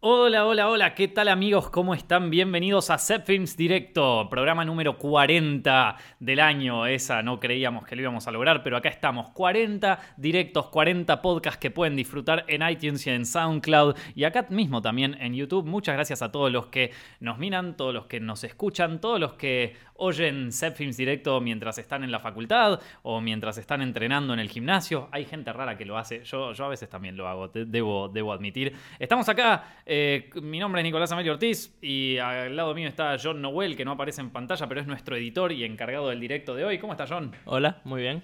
Hola, hola, hola, ¿qué tal amigos? ¿Cómo están? Bienvenidos a Set Films Directo, programa número 40 del año. Esa no creíamos que lo íbamos a lograr, pero acá estamos. 40 directos, 40 podcasts que pueden disfrutar en iTunes y en SoundCloud y acá mismo también en YouTube. Muchas gracias a todos los que nos miran, todos los que nos escuchan, todos los que oyen Set Films Directo mientras están en la facultad o mientras están entrenando en el gimnasio. Hay gente rara que lo hace, yo, yo a veces también lo hago, debo, debo admitir. Estamos acá eh, mi nombre es Nicolás Amelio Ortiz y al lado mío está John Noel, que no aparece en pantalla, pero es nuestro editor y encargado del directo de hoy. ¿Cómo está John? Hola, muy bien.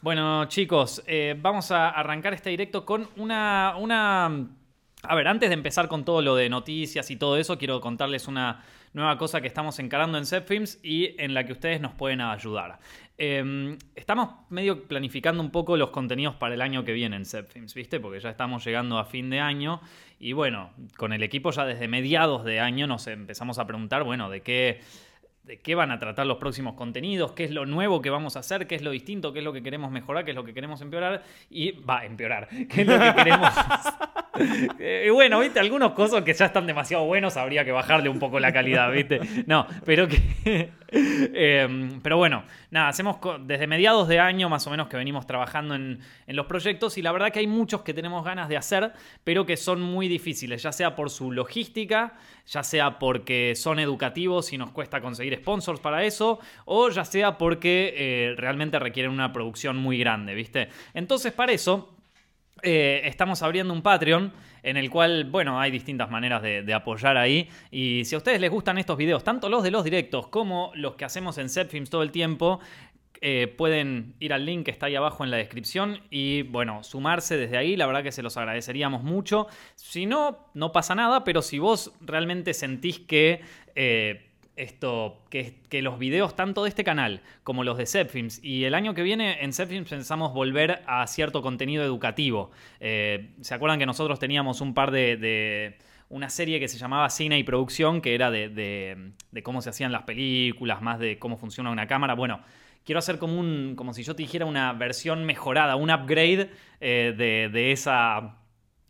Bueno, chicos, eh, vamos a arrancar este directo con una, una... A ver, antes de empezar con todo lo de noticias y todo eso, quiero contarles una nueva cosa que estamos encarando en Films y en la que ustedes nos pueden ayudar. Em, estamos medio planificando un poco los contenidos para el año que viene en Films, ¿viste? Porque ya estamos llegando a fin de año y bueno, con el equipo ya desde mediados de año nos empezamos a preguntar, bueno, de qué de qué van a tratar los próximos contenidos, qué es lo nuevo que vamos a hacer, qué es lo distinto, qué es lo que queremos mejorar, qué es lo que queremos empeorar y va empeorar, qué es lo que queremos. Eh, bueno, viste, algunos cosas que ya están demasiado buenos habría que bajarle un poco la calidad, viste. No, pero que em, pero bueno, nada, hacemos desde mediados de año más o menos que venimos trabajando en, en los proyectos y la verdad que hay muchos que tenemos ganas de hacer, pero que son muy difíciles, ya sea por su logística, ya sea porque son educativos y nos cuesta conseguir sponsors para eso, o ya sea porque eh, realmente requieren una producción muy grande, ¿viste? Entonces, para eso, eh, estamos abriendo un Patreon en el cual, bueno, hay distintas maneras de, apoyar ahí. Y si a ustedes les gustan estos videos, tanto los de los directos como los que hacemos en Setfilms todo el tiempo, eh, pueden ir al link que está ahí abajo en la descripción y bueno, sumarse desde ahí, la verdad que se los agradeceríamos mucho. Si no, no pasa nada, pero si vos realmente sentís que esto, que, los videos tanto de este canal como los de Zepfilms y el año que viene en Zepfilms pensamos volver a cierto contenido educativo. Eh, ¿Se acuerdan que nosotros teníamos un par de, una serie que se llamaba Cine y Producción, que era de, de, cómo se hacían las películas, más de cómo funciona una cámara? Bueno, quiero hacer como un, como si yo te dijera una versión mejorada, un upgrade eh, de esa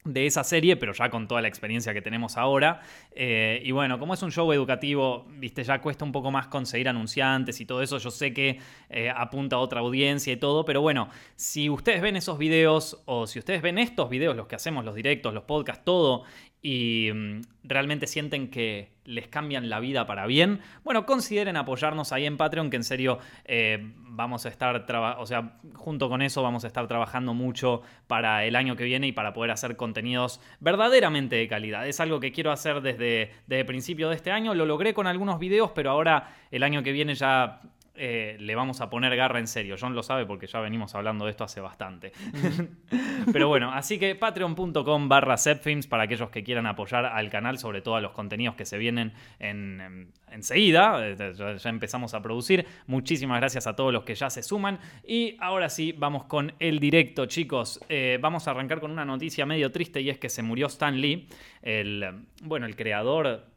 de esa serie, pero ya con toda la experiencia que tenemos ahora. Eh, y bueno, como es un show educativo, viste, ya cuesta un poco más conseguir anunciantes y todo eso. Yo sé que eh, apunta a otra audiencia y todo, pero bueno, si ustedes ven esos videos o si ustedes ven estos videos, los que hacemos, los directos, los podcasts, todo, y mm, realmente sienten que les cambian la vida para bien, bueno, consideren apoyarnos ahí en Patreon, que en serio eh, vamos a estar, o sea, junto con eso vamos a estar trabajando mucho para el año que viene y para poder hacer contenidos verdaderamente de calidad. Es algo que quiero hacer desde, desde el principio de este año, lo logré con algunos videos, pero ahora el año que viene ya eh, le vamos a poner garra en serio. John lo sabe porque ya venimos hablando de esto hace bastante. Pero bueno, así que patreon.com barra para aquellos que quieran apoyar al canal, sobre todo a los contenidos que se vienen en, enseguida. Eh, ya, empezamos a producir. Muchísimas gracias a todos los que ya se suman. Y ahora sí, vamos con el directo, chicos. Eh, vamos a arrancar con una noticia medio triste y es que se murió Stan Lee, el, bueno, el creador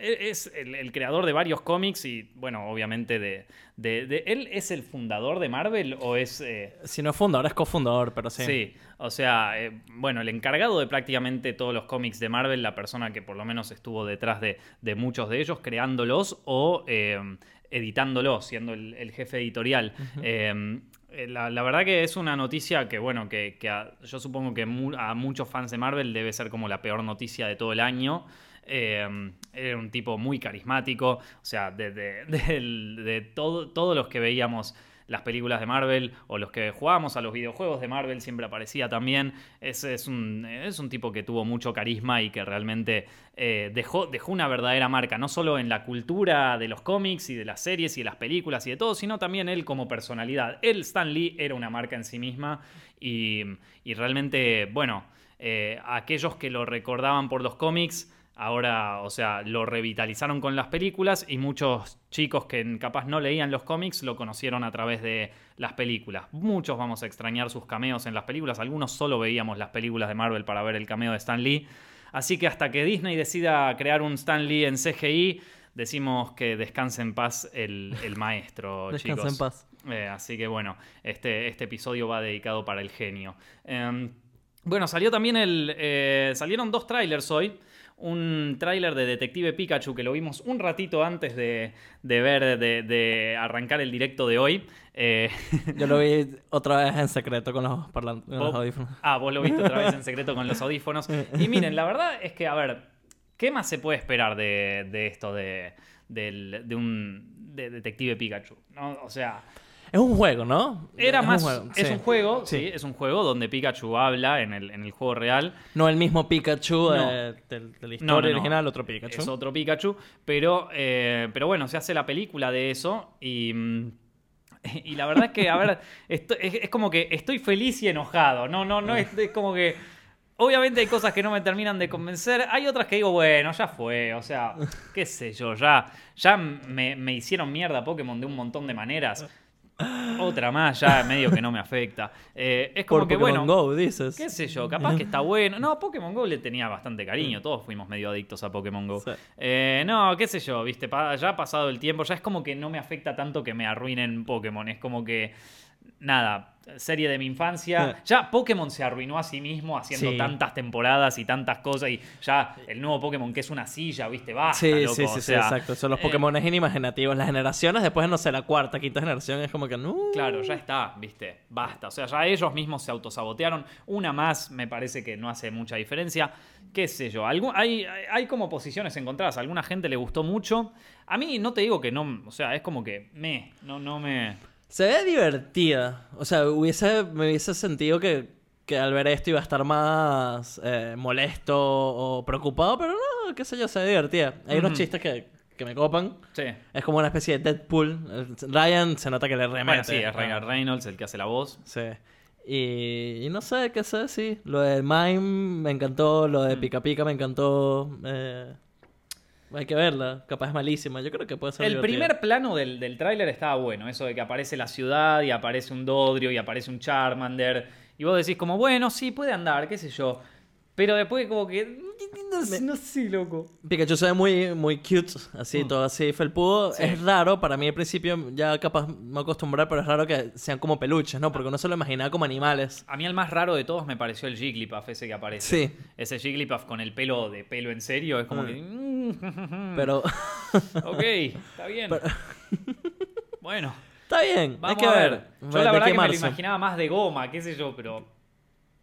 es el, creador de varios cómics y, bueno, obviamente de, de, ¿Él es el fundador de Marvel o es...? Eh, si no es fundador, es cofundador, pero sí. Sí, o sea, eh, bueno, el encargado de prácticamente todos los cómics de Marvel, la persona que por lo menos estuvo detrás de, muchos de ellos, creándolos o eh, editándolos, siendo el, jefe editorial. La, verdad que es una noticia que, bueno, que, yo supongo que a muchos fans de Marvel debe ser como la peor noticia de todo el año. Em, era un tipo muy carismático, o sea, de, todos los que veíamos las películas de Marvel o los que jugábamos a los videojuegos de Marvel siempre aparecía también. Es, un, tipo que tuvo mucho carisma y que realmente eh, dejó, dejó una verdadera marca, no solo en la cultura de los cómics y de las series y de las películas y de todo, sino también él como personalidad. Él, Stan Lee, era una marca en sí misma y, realmente, bueno, eh, aquellos que lo recordaban por los cómics, Ahora, o sea, lo revitalizaron con las películas y muchos chicos que capaz no leían los cómics lo conocieron a través de las películas. Muchos vamos a extrañar sus cameos en las películas, algunos solo veíamos las películas de Marvel para ver el cameo de Stan Lee. Así que hasta que Disney decida crear un Stan Lee en CGI, decimos que descanse en paz el, maestro, descanse en paz. Eh, así que bueno, este, este episodio va dedicado para el genio. Em, bueno, salió también el. Eh, salieron dos trailers hoy. Un tráiler de Detective Pikachu que lo vimos un ratito antes de, de ver, de, de arrancar el directo de hoy. Eh, Yo lo vi otra vez en secreto con los, con audífonos. Ah, vos lo viste otra vez en secreto con los audífonos. Y miren, la verdad es que, a ver, ¿qué más se puede esperar de, de esto de un de Detective Pikachu? ¿No? O sea, Es un juego, ¿no? era Es más. Un juego, es sí. un juego, sí. Sí. es un juego donde Pikachu habla en el, en el juego real. No el mismo Pikachu No. eh, de la historia No, no, no. original, otro Pikachu. Es otro Pikachu. Pero, eh, pero bueno, se hace la película de eso y. mm, Y la verdad es que, a ver, es como que estoy feliz y enojado. No, no, no, es, es como que. Obviamente hay cosas que no me terminan de convencer. Hay otras que digo, bueno, ya fue. O sea, qué sé yo, ya, ya me, me hicieron mierda Pokémon de un montón de maneras. Otra más, ya medio que no me afecta. Eh, es como Por que, Pokémon bueno. Go, dices. Qué sé yo, capaz que está bueno. No, Pokémon Go le tenía bastante cariño. Todos fuimos medio adictos a Pokémon Go. Sí. Eh, no, qué sé yo, viste, ya ha pasado el tiempo. Ya es como que no me afecta tanto que me arruinen Pokémon. Es como que. Nada, serie de mi infancia. Sí. Ya Pokémon se arruinó a sí mismo haciendo Sí. tantas temporadas y tantas cosas. Y ya el nuevo Pokémon que es una silla, viste, basta, Sí, loco. sí, o sí, sí, sea, exacto. Son los eh, Pokémon inimaginativos. Las generaciones, después, no sé, la cuarta, quinta generación, es como que no. Claro, ya está, viste, basta. O sea, ya ellos mismos se autosabotearon. Una más me parece que no hace mucha diferencia. Qué sé yo, algún- hay, hay como posiciones encontradas. A alguna gente le gustó mucho. A mí no te digo que no, o sea, es como que me, no, no me... Se ve divertida. O sea, hubiese, me hubiese sentido que, que al ver esto iba a estar más eh, molesto o preocupado, pero no, qué sé yo, se ve divertida. Hay unos chistes que, que me copan. Sí. Es como una especie de Deadpool. Ryan se nota que le remete. Bueno, sí, es Ah, Ryan Reynolds el que hace la voz. Sí. Y, y no sé qué sé, sí. Lo de Mime me encantó, lo de Mm. Pica Pica me encantó. eh, hay que verla, capaz es malísima. Yo creo que puede ser El primer plano del, del tráiler estaba bueno, eso de que aparece la ciudad y aparece un Dodrio y aparece un Charmander. Y vos decís como, bueno, sí, puede andar, qué sé yo. Pero después como que... No, sé, no sé, loco. Pikachu se ve muy, muy cute, así, Mm. todo así felpudo. Sí. Es raro, para mí al principio ya capaz me acostumbrar, pero es raro que sean como peluches, ¿no? Porque uno se lo imaginaba como animales. A mí el más raro de todos me pareció el Jigglypuff ese que aparece. Sí. Ese Jigglypuff con el pelo de pelo en serio es como que... Pero ok, está bien. Pero- Bueno, está bien, vamos hay que a ver. ver. Yo ¿De la verdad que me lo imaginaba más de goma, qué sé yo, pero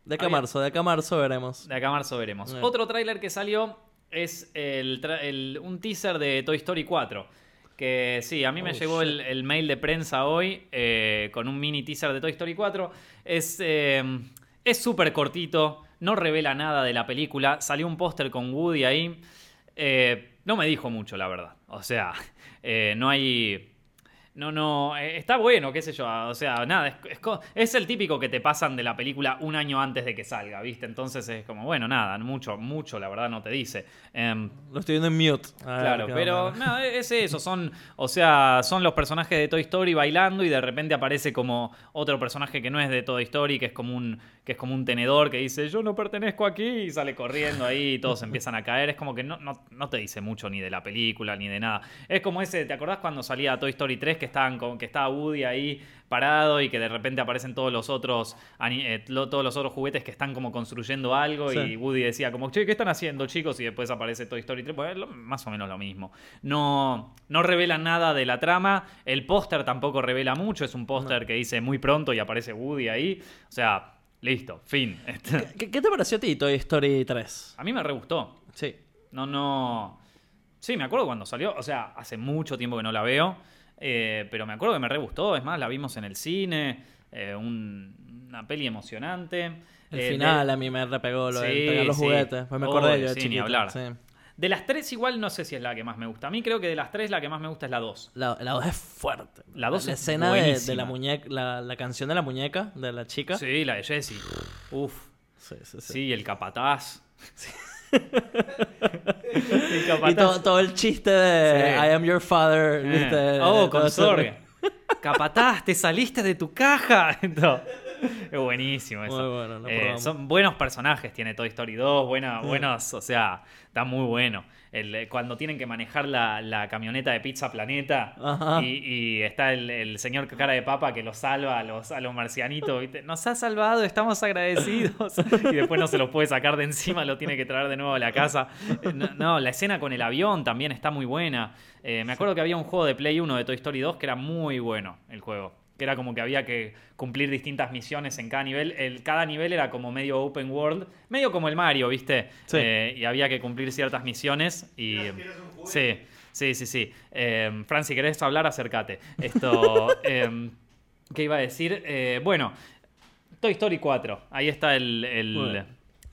De acá a marzo, de acá a marzo veremos. de acá a marzo veremos. Otro tráiler que salió es el un teaser de Toy Story 4. Que sí, a mí me Oh, llegó el, el mail de prensa hoy eh, con un mini teaser de Toy Story 4. Es eh, es súper cortito, no revela nada de la película. Salió un póster con Woody ahí. Eh, no me dijo mucho, la verdad. O sea, eh, no hay... No, no, eh, está bueno, qué sé yo. O sea, nada, es, es el típico que te pasan de la película un año antes de que salga, ¿viste? Entonces es como, bueno, nada, mucho, mucho, la verdad, no te dice. Em, Lo estoy viendo en mute. Claro, pero no, es eso, son, o sea, son los personajes de Toy Story bailando y de repente aparece como otro personaje que no es de Toy Story, que es como un, que es como un tenedor que dice yo no pertenezco aquí y sale corriendo ahí y todos empiezan a caer. Es como que no, no, no te dice mucho ni de la película ni de nada. Es como ese, ¿te acordás cuando salía Toy Story 3 que estaban con, que estaba Woody ahí parado y que de repente aparecen todos los otros eh, todos los otros juguetes que están como construyendo algo Sí. y Woody decía como, che, ¿qué están haciendo chicos? Y después aparece Toy Story 3, pues, más o menos lo mismo. No, no revelan nada de la trama, el póster tampoco revela mucho, es un póster que dice muy pronto y aparece Woody ahí, o sea, listo, fin. Este, ¿Qué, qué te pareció a ti Toy Story 3? A mí me re gustó, Sí. no, no... Sí, me acuerdo cuando salió, o sea, hace mucho tiempo que no la veo, eh, pero me acuerdo que me re gustó, es más, la vimos en el cine, eh, un- una peli emocionante. El Eh, final de- a mí me repegó lo de Sí, pegar los sí. juguetes. Pues me acordé Obvio, yo de sí, ni hablar. sí. De las tres igual no sé si es la que más me gusta. A mí creo que de las tres la que más me gusta es la dos. La, la 2 es fuerte. La dos la es escena de, la muñeca, la, la canción de la muñeca, de la chica. Sí, la de Jessie. Uf, Sí, sí, sí. sí, el capataz. el Y capataz. todo, el chiste de Sí. I am your father. Eh. ¿viste? Oh, Todo con eso. Sorg. Capataz, te saliste de tu caja. No. Es buenísimo eso. Muy bueno, lo Eh, son buenos personajes, tiene Toy Story 2, buena, Mm. buenos, o sea, está muy bueno. El, eh, cuando tienen que manejar la, la camioneta de Pizza Planeta y, y está el, el señor cara de papa que los salva a los, a los marcianitos, ¿viste? Nos ha salvado, estamos agradecidos. Y después no se los puede sacar de encima, lo tiene que traer de nuevo a la casa. Eh, No, no, la escena con el avión también está muy buena. Eh, me acuerdo que había un juego de Play 1 de Toy Story 2 que era muy bueno el juego. Que era como que había que cumplir distintas misiones en cada nivel. El, cada nivel era como medio open world, medio como el Mario, ¿viste? Sí. Eh, y había que cumplir ciertas misiones. Y, sí, sí, sí, sí. Eh, Fran, si querés hablar, acércate. Esto, eh, ¿qué iba a decir? Eh, bueno, Toy Story 4. Ahí está el.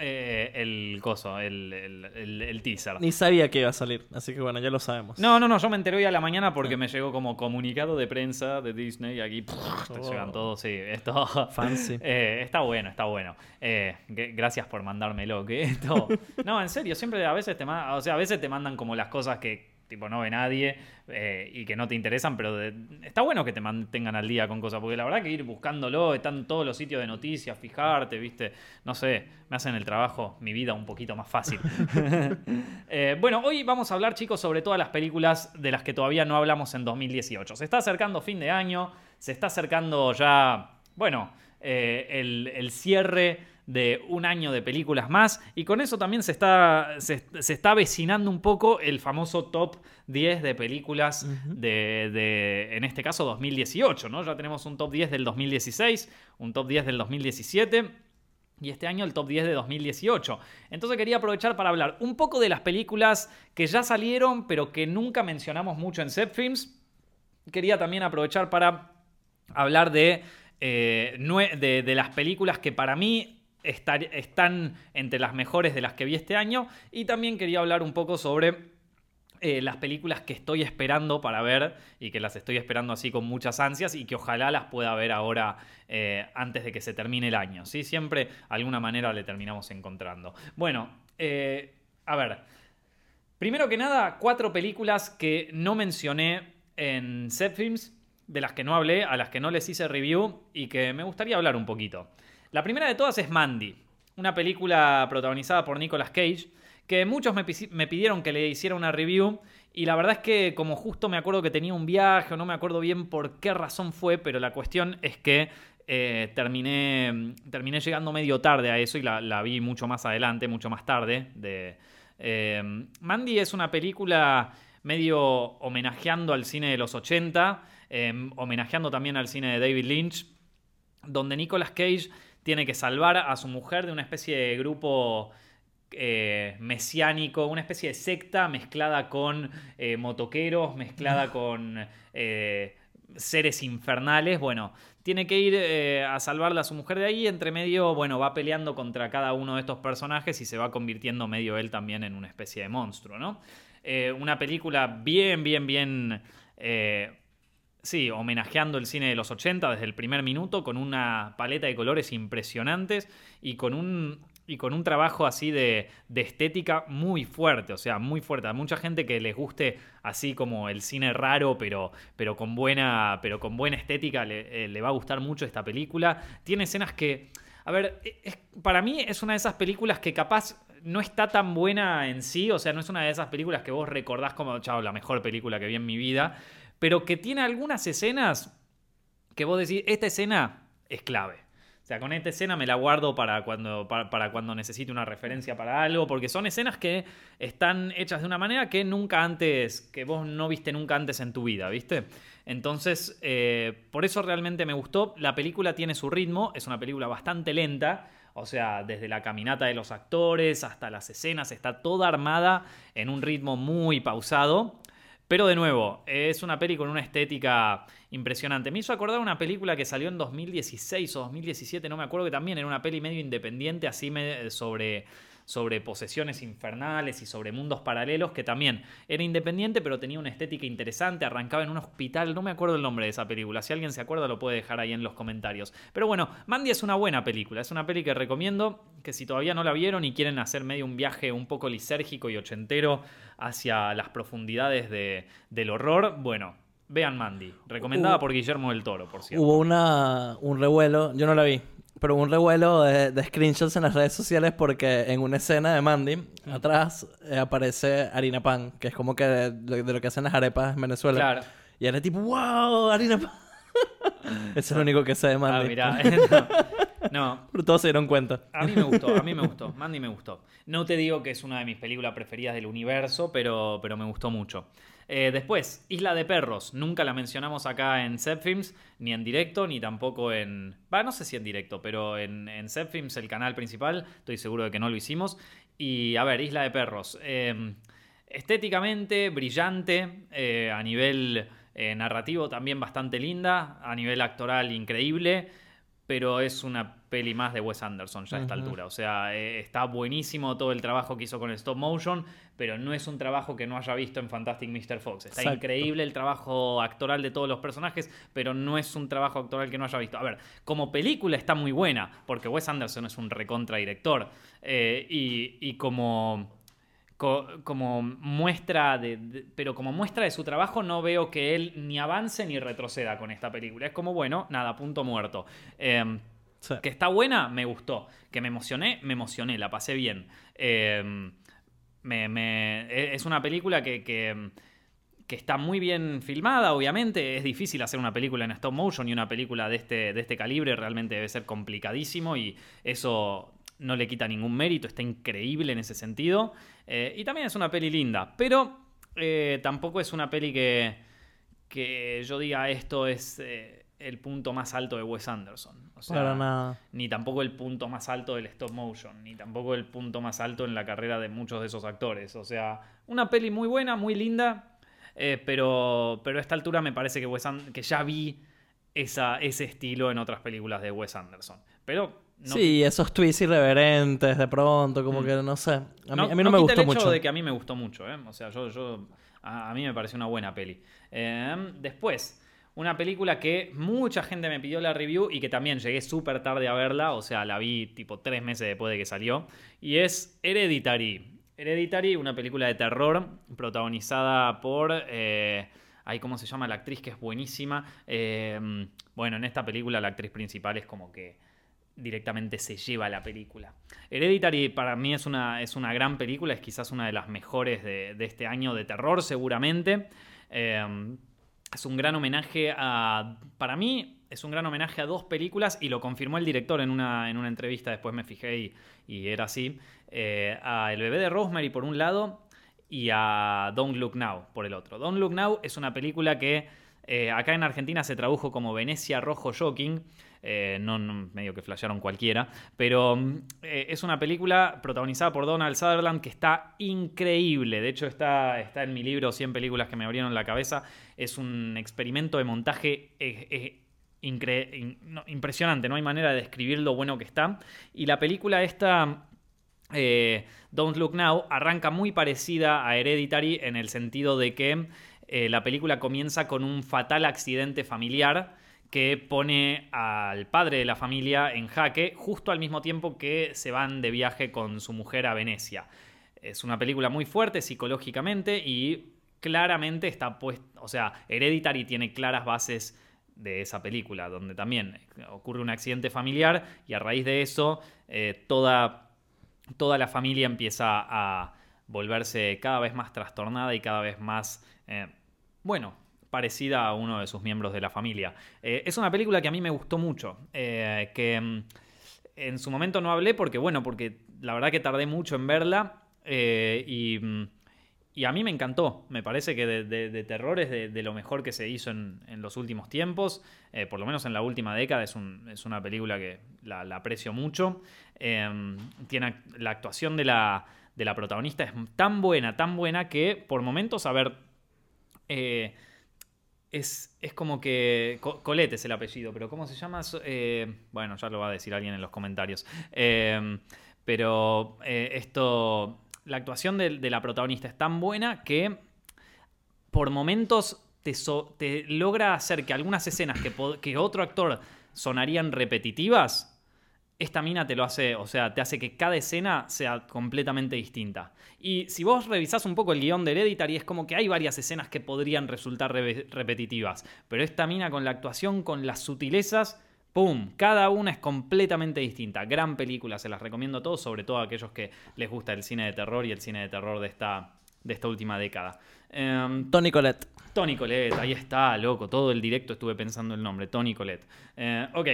Eh, el coso, el, el- el- el teaser. Ni sabía que iba a salir, así que bueno, ya lo sabemos. No, no, no, yo me enteré hoy a la mañana porque me llegó como comunicado de prensa de Disney. Aquí pff, te Oh. llegan todos, sí. Esto, Fancy. Eh, está bueno, está bueno. Eh, gracias por mandármelo. Que esto. No, en serio, siempre a veces te mandan, o sea, a veces te mandan como las cosas que tipo no ve nadie eh, y que no te interesan, pero de- está bueno que te mantengan al día con cosas, porque la verdad que ir buscándolo, están todos los sitios de noticias, fijarte, viste, no sé, me hacen el trabajo, mi vida un poquito más fácil. Eh, bueno, hoy vamos a hablar, chicos, sobre todas las películas de las que todavía no hablamos en 2018. Se está acercando fin de año, se está acercando ya, bueno, eh, el, el cierre de un año de películas más y con eso también se está, se, se está avecinando un poco el famoso top 10 de películas de, de, en este caso, 2018, ¿no? Ya tenemos un top 10 del 2016, un top 10 del 2017 y este año el top 10 de 2018. Entonces quería aprovechar para hablar un poco de las películas que ya salieron, pero que nunca mencionamos mucho en Set Films. Quería también aprovechar para hablar de, eh, de las películas que para mí están entre las mejores de las que vi este año. Y también quería hablar un poco sobre eh, las películas que estoy esperando para ver y que las estoy esperando así con muchas ansias y que ojalá las pueda ver ahora eh, antes de que se termine el año. ¿sí? Siempre alguna manera le terminamos encontrando. Bueno, eh, a ver. Primero que nada, cuatro películas que no mencioné en Set Films, de las que no hablé, a las que no les hice review y que me gustaría hablar un poquito. La primera de todas es Mandy, una película protagonizada por Nicolas Cage, que muchos me, pidieron que le hiciera una review y la verdad es que como justo me acuerdo que tenía un viaje no me acuerdo bien por qué razón fue, pero la cuestión es que eh, terminé, terminé llegando medio tarde a eso y la, la vi mucho más adelante, mucho más tarde. De, eh, Mandy es una película medio homenajeando al cine de los 80, eh, homenajeando también al cine de David Lynch, donde Nicolas Cage tiene que salvar a su mujer de una especie de grupo eh, mesiánico, una especie de secta mezclada con eh, motoqueros, mezclada con eh, seres infernales. Bueno, tiene que ir a salvarla a su mujer de ahí. Entre medio, bueno, va peleando contra cada uno de estos personajes y se va convirtiendo medio él también en una especie de monstruo, ¿no? Una película bien, bien, bien. Sí, homenajeando el cine de los 80 desde el primer minuto, con una paleta de colores impresionantes y con un, y con un trabajo así de, de estética muy fuerte, o sea, muy fuerte. A mucha gente que les guste así como el cine raro, pero, pero, con, buena, pero con buena estética, le, eh, va a gustar mucho esta película. Tiene escenas que, a ver, es- para mí es una de esas películas que capaz no está tan buena en sí, o sea, no es una de esas películas que vos recordás como, chao, la mejor película que vi en mi vida, pero que tiene algunas escenas que vos decís, esta escena es clave. O sea, con esta escena me la guardo para cuando, para, cuando necesite una referencia para algo, porque son escenas que están hechas de una manera que nunca antes, que vos no viste nunca antes en tu vida, ¿viste? Entonces, eh, por eso realmente me gustó. La película tiene su ritmo, es una película bastante lenta, o sea, desde la caminata de los actores hasta las escenas, está toda armada en un ritmo muy pausado. Pero de nuevo, es una peli con una estética impresionante. Me hizo acordar una película que salió en 2016 o 2017, no me acuerdo, que también era una peli medio independiente, así sobre, sobre posesiones infernales y sobre mundos paralelos, que también era independiente, pero tenía una estética interesante, arrancaba en un hospital, no me acuerdo el nombre de esa película, si alguien se acuerda lo puede dejar ahí en los comentarios. Pero bueno, Mandy es una buena película, es una peli que recomiendo, que si todavía no la vieron y quieren hacer medio un viaje un poco lisérgico y ochentero hacia las profundidades de- del horror, bueno, vean Mandy, recomendada Hubo- por Guillermo del Toro, por cierto. Hubo una, un revuelo, yo no la vi, pero hubo un revuelo de, de screenshots en las redes sociales porque en una escena de Mandy, Mm. atrás eh, aparece harina pan, que es como que de, de lo que hacen las arepas en Venezuela. Claro. Y era tipo, wow, harina pan. Eso es lo único que sé de Ah, Mandy. mirá. no. no. Pero todos se dieron cuenta. A mí me gustó, a mí me gustó. Mandy me gustó. No te digo que es una de mis películas preferidas del universo, pero, pero me gustó mucho. Eh, después, Isla de Perros. Nunca la mencionamos acá en Zepfilms, ni en directo, ni tampoco en... Va, no sé si en directo, pero en, en Zepfilms, el canal principal, estoy seguro de que no lo hicimos. Y a ver, Isla de Perros. Eh, estéticamente, brillante, eh, a nivel eh, narrativo también bastante linda, a nivel actoral increíble, pero es una peli más de Wes Anderson ya a esta altura. O sea, eh, está buenísimo todo el trabajo que hizo con el stop motion, pero no es un trabajo que no haya visto en Fantastic Mr. Fox. Está Exacto. increíble el trabajo actoral de todos los personajes, pero no es un trabajo actoral que no haya visto. A ver, como película está muy buena, porque Wes Anderson es un recontra director. eh, y, y como co- como muestra de, de- pero como muestra de su trabajo no veo que él ni avance ni retroceda con esta película es como bueno nada punto muerto Em, Sí. que está buena me gustó que me emocioné me emocioné la pasé bien Em, me- me- e- es una película que, que, que está muy bien filmada, obviamente. Es difícil hacer una película en stop motion y una película de este, de este calibre realmente debe ser complicadísimo y eso no le quita ningún mérito, está increíble en ese sentido. Eh, y también es una peli linda, pero eh, tampoco es una peli que, que yo diga esto es eh, el punto más alto de Wes Anderson. O sea, Para nada. ni tampoco el punto más alto del stop motion, ni tampoco el punto más alto en la carrera de muchos de esos actores. O sea, una peli muy buena, muy linda, eh, pero, pero a esta altura me parece que, Wes que ya vi esa, ese estilo en otras películas de Wes Anderson. Pero no, sí, esos twists irreverentes de pronto, como Mm. que no sé. A mí no, no, a mí no me gustó el hecho mucho. de que a mí me gustó mucho, ¿eh? O sea, yo, yo a, a mí me pareció una buena peli. Eh, después, una película que mucha gente me pidió la review y que también llegué súper tarde a verla, o sea, la vi tipo tres meses después de que salió, y es Hereditary. Hereditary, una película de terror protagonizada por... eh, Ay, ¿cómo se llama la actriz? Que es buenísima. Eh, bueno, en esta película la actriz principal es como que directamente se lleva la película. Hereditary para mí es una, es una gran película, es quizás una de las mejores de, de este año de terror seguramente. Eh, es un gran homenaje a... Para mí es un gran homenaje a dos películas y lo confirmó el director en una, en una entrevista, después me fijé y, y era así. Eh, a El bebé de Rosemary por un lado y a Don't Look Now por el otro. Don't Look Now es una película que eh, acá en Argentina se tradujo como Venecia Rojo Shocking. Eh, no, medio que flashearon cualquiera. Pero mm, eh, es una película protagonizada por Donald Sutherland que está increíble. De hecho, está, está en mi libro 100 películas que me abrieron la cabeza. Es un experimento de montaje impresionante. No hay manera de describir lo bueno que está. Y la película esta Don't Look Now arranca muy parecida a Hereditary en el sentido de que eh, la película comienza con un fatal accidente familiar que pone al padre de la familia en jaque justo al mismo tiempo que se van de viaje con su mujer a Venecia. Es una película muy fuerte psicológicamente y claramente está puesta, o sea, Hereditary tiene claras bases de esa película, donde también ocurre un accidente familiar y a raíz de eso eh, toda toda la familia empieza a volverse cada vez más trastornada y cada vez más, eh, bueno, parecida a uno de sus miembros de la familia. Eh, es una película que a mí me gustó mucho, eh, que mm, en su momento no hablé porque, bueno, porque la verdad que tardé mucho en verla eh, y, mm, y a mí me encantó. Me parece que de, de- terror es de, lo mejor que se hizo en, en los últimos tiempos, por lo menos en la última década. Es, es una película que la, la aprecio mucho. Eh, tiene la actuación de la, de la protagonista es tan buena, tan buena que por momentos, a ver, eh, es, es como que. Co- Colette es el apellido, pero ¿cómo se llama? Eh, bueno, ya lo va a decir alguien en los comentarios. Eh, pero eh, esto. La actuación de, la protagonista es tan buena que por momentos te, te logra hacer que algunas escenas que, que otro actor sonarían repetitivas, esta mina te lo hace, o sea, te hace que cada escena sea completamente distinta. Y si vos revisás un poco el guion de Hereditary, es como que hay varias escenas que podrían resultar re- repetitivas. Pero esta mina con la actuación, con las sutilezas, ¡Pum! Cada una es completamente distinta. Gran película, se las recomiendo a todos, sobre todo a aquellos que les gusta el cine de terror y el cine de terror de esta, de esta última década. Em, Tony Colette. Tony Colette, ahí está, loco. Todo el directo estuve pensando el nombre, Tony Colette. Eh, ok.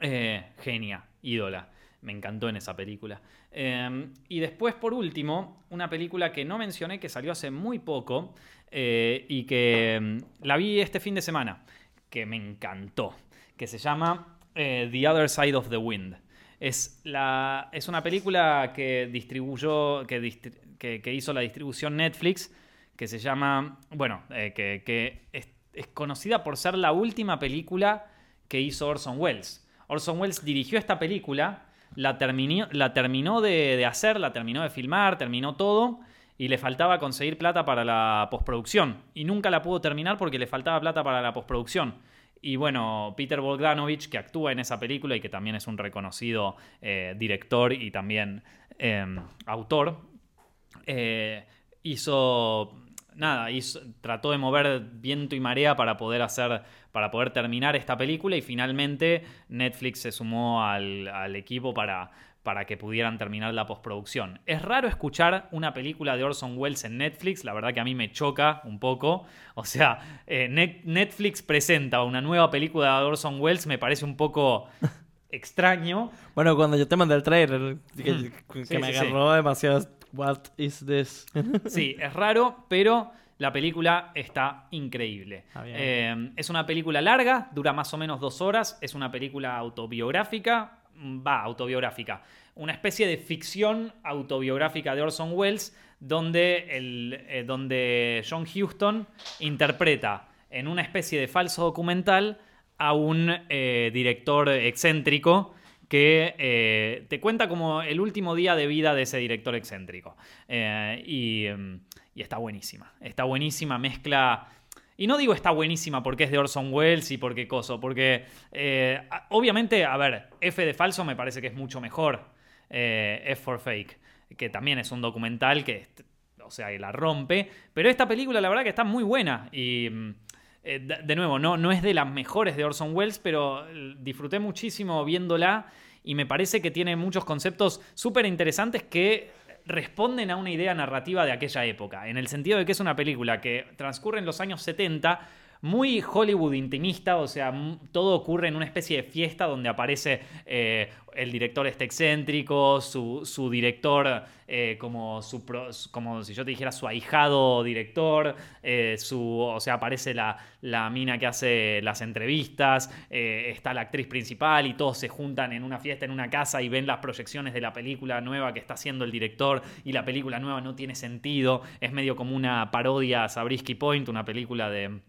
Eh, genia, ídola. Me encantó en esa película. Eh, y después, por último, una película que no mencioné, que salió hace muy poco eh, y que mm, la vi este fin de semana, que me encantó, que se llama eh, The Other Side of the Wind. Es, una película que distribuyó, que, hizo la distribución Netflix, que se llama, bueno, que, que es, es conocida por ser la última película que hizo Orson Welles. Orson Welles dirigió esta película, la terminó, la terminó de, hacer, la terminó de filmar, terminó todo, y le faltaba conseguir plata para la postproducción. Y nunca la pudo terminar porque le faltaba plata para la postproducción. Y bueno, Peter Bogdanovich, que actúa en esa película y que también es un reconocido eh, director y también eh, autor, eh, hizo nada, hizo- trató de mover viento y marea para poder hacer, para poder terminar esta película y finalmente Netflix se sumó al, al equipo para, para que pudieran terminar la postproducción. Es raro escuchar una película de Orson Welles en Netflix, la verdad que a mí me choca un poco. O sea, eh, Net- Netflix presenta una nueva película de Orson Welles, me parece un poco extraño. Bueno, cuando yo te mandé el trailer, que, que Mm. Sí, me sí, sí. agarró demasiado. What is this? Sí, es raro, pero la película está increíble. Ah, bien. Eh, es una película larga, dura más o menos dos horas, es una película autobiográfica, va, autobiográfica, una especie de ficción autobiográfica de Orson Welles, donde, el, eh, donde John Huston interpreta en una especie de falso documental a un eh, director excéntrico que eh, te cuenta como el último día de vida de ese director excéntrico. Eh, y, mm, y está buenísima. Está buenísima, mezcla... Y no digo está buenísima porque es de Orson Welles y porque coso, porque eh, obviamente, a ver, F de falso me parece que es mucho mejor. eh, F for Fake, que también es un documental que, o sea, que la rompe. Pero esta película la verdad que está muy buena y... mm, eh, de, nuevo, no, no es de las mejores de Orson Welles, pero disfruté muchísimo viéndola y me parece que tiene muchos conceptos súper interesantes que responden a una idea narrativa de aquella época, en el sentido de que es una película que transcurre en los años 70, muy Hollywood intimista, o sea, todo ocurre en una especie de fiesta donde aparece eh, el director este excéntrico, su, director eh, como, su como si yo te dijera su ahijado director, eh, su, o sea, aparece la, la mina que hace las entrevistas, está la actriz principal y todos se juntan en una fiesta en una casa y ven las proyecciones de la película nueva que está haciendo el director y la película nueva no tiene sentido, es medio como una parodia a Sabrisky Point, una película de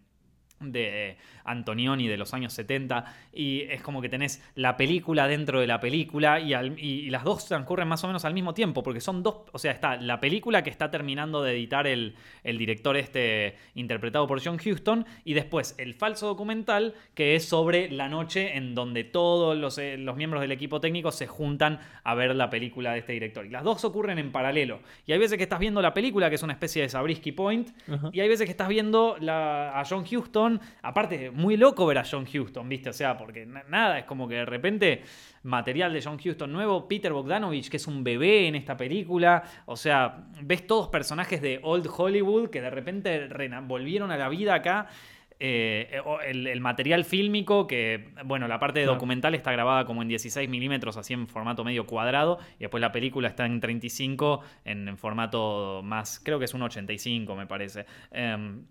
de Antonioni de los años 70 y es como que tenés la película dentro de la película y, al- y- y las dos transcurren más o menos al mismo tiempo porque son dos, o sea, está la película que está terminando de editar el, el director este interpretado por John Huston y después el falso documental que es sobre la noche en donde todos los, eh, los miembros del equipo técnico se juntan a ver la película de este director. Y las dos ocurren en paralelo. Y hay veces que estás viendo la película que es una especie de Sabrisky Point y hay veces que estás viendo la- a John Huston, aparte, muy loco ver a John Huston, ¿viste? O sea, porque na- nada, es como que de repente material de John Huston nuevo, Peter Bogdanovich, que es un bebé en esta película, o sea, ves todos personajes de Old Hollywood que de repente volvieron a la vida acá. Eh, el, el material fílmico, que, bueno, la parte de Claro. documental está grabada como en 16 milímetros, así en formato medio cuadrado, y después la película está en 35, en, en formato más, creo que es un 85, me parece. Em,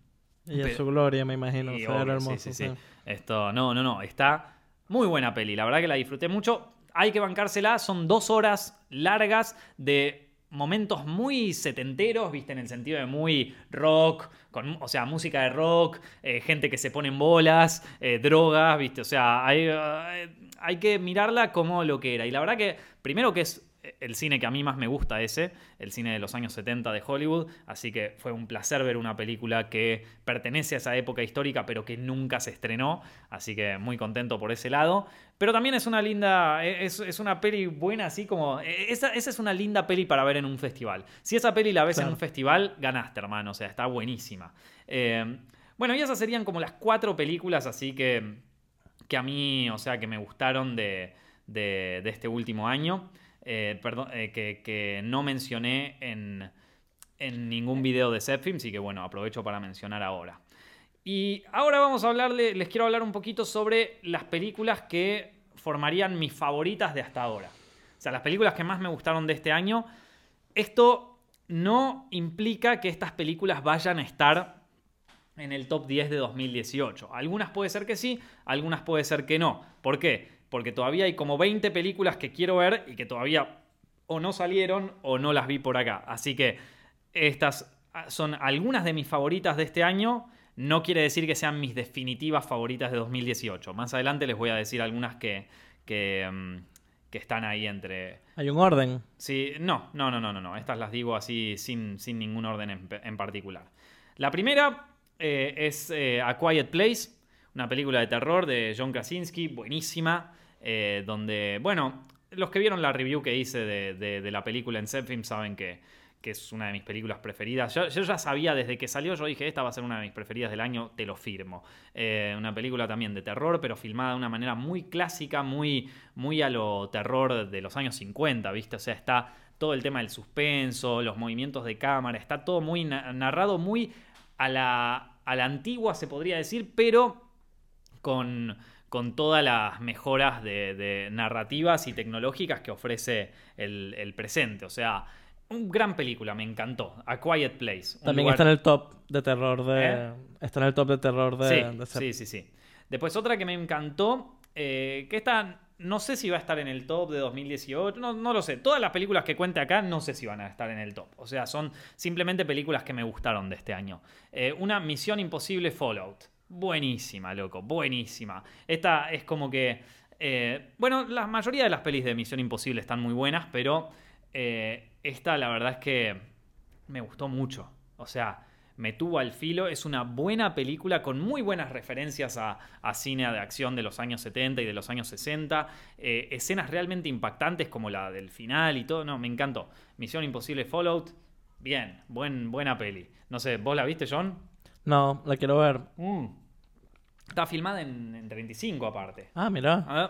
Y es su gloria, me imagino. y obvio, hermoso. sí, sí, sí. sí. Esto, no, no, no. Está muy buena peli. La verdad que la disfruté mucho. Hay que bancársela. Son dos horas largas de momentos muy setenteros, viste, en el sentido de muy rock, con, o sea, música de rock, eh, gente que se pone en bolas, eh, drogas, viste, o sea, hay, eh, hay que mirarla como lo que era. Y la verdad que, primero que es el cine que a mí más me gusta ese, el cine de los años 70 de Hollywood, así que fue un placer ver una película que pertenece a esa época histórica pero que nunca se estrenó, así que muy contento por ese lado. Pero también es una linda, es, es una peli buena así como, e, esa, esa es una linda peli para ver en un festival. Si esa peli la ves en un festival, ganaste hermano, o sea, está buenísima. Eh, bueno, y esas serían como las cuatro películas así que que a mí, o sea, que me gustaron de, de- de este último año, eh, perdón, eh, que, no mencioné en, ningún video de Zepfilms y que bueno, aprovecho para mencionar ahora. Y ahora vamos a hablarle, les quiero hablar un poquito sobre las películas que formarían mis favoritas de hasta ahora. O sea, las películas que más me gustaron de este año. Esto no implica que estas películas vayan a estar en el top 10 de 2018. Algunas puede ser que sí, algunas puede ser que no. ¿Por qué? Porque todavía hay como 20 películas que quiero ver y que todavía o no salieron o no las vi por acá. Así que estas son algunas de mis favoritas de este año. No quiere decir que sean mis definitivas favoritas de 2018. Más adelante les voy a decir algunas que, que, mm, que están ahí entre, Hay un orden. Sí, no, no, no, no, no, no. Estas las digo así sin, sin ningún orden en, en particular. La primera eh, es eh, A Quiet Place, una película de terror de John Krasinski, buenísima, eh, donde, bueno, los que vieron la review que hice de, la película en Zepfilm saben que, que es una de mis películas preferidas. Yo, ya sabía desde que salió, yo dije, esta va a ser una de mis preferidas del año, te lo firmo. Eh, una película también de terror, pero filmada de una manera muy clásica, muy, muy a lo terror de los años 50, ¿viste? O sea, está todo el tema del suspenso, los movimientos de cámara, está todo muy na- narrado, muy a la, a la antigua, se podría decir, pero con, con todas las mejoras de, de narrativas y tecnológicas que ofrece el, el presente. O sea, un gran película, me encantó. A Quiet Place. También lugar- está en el top de terror de. ¿Eh? Está en el top de terror de. sí, de ser- sí, sí, sí. Después otra que me encantó, eh, que esta no sé si va a estar en el top de 2018, no, no lo sé. Todas las películas que cuente acá no sé si van a estar en el top. O sea, son simplemente películas que me gustaron de este año. Eh, una Misión Imposible Fallout. Buenísima, loco, buenísima. Esta es como que... eh, bueno, la mayoría de las pelis de Misión Imposible están muy buenas, pero eh, esta la verdad es que me gustó mucho. O sea, me tuvo al filo. Es una buena película con muy buenas referencias a, a cine de acción de los años 70 y de los años 60. Eh, escenas realmente impactantes como la del final y todo. No, me encantó. Misión Imposible Fallout. Bien, buen, buena peli. No sé, ¿vos la viste, John? No, la quiero ver. Mm. Está filmada en, en 35 aparte. Ah, mira. A ver.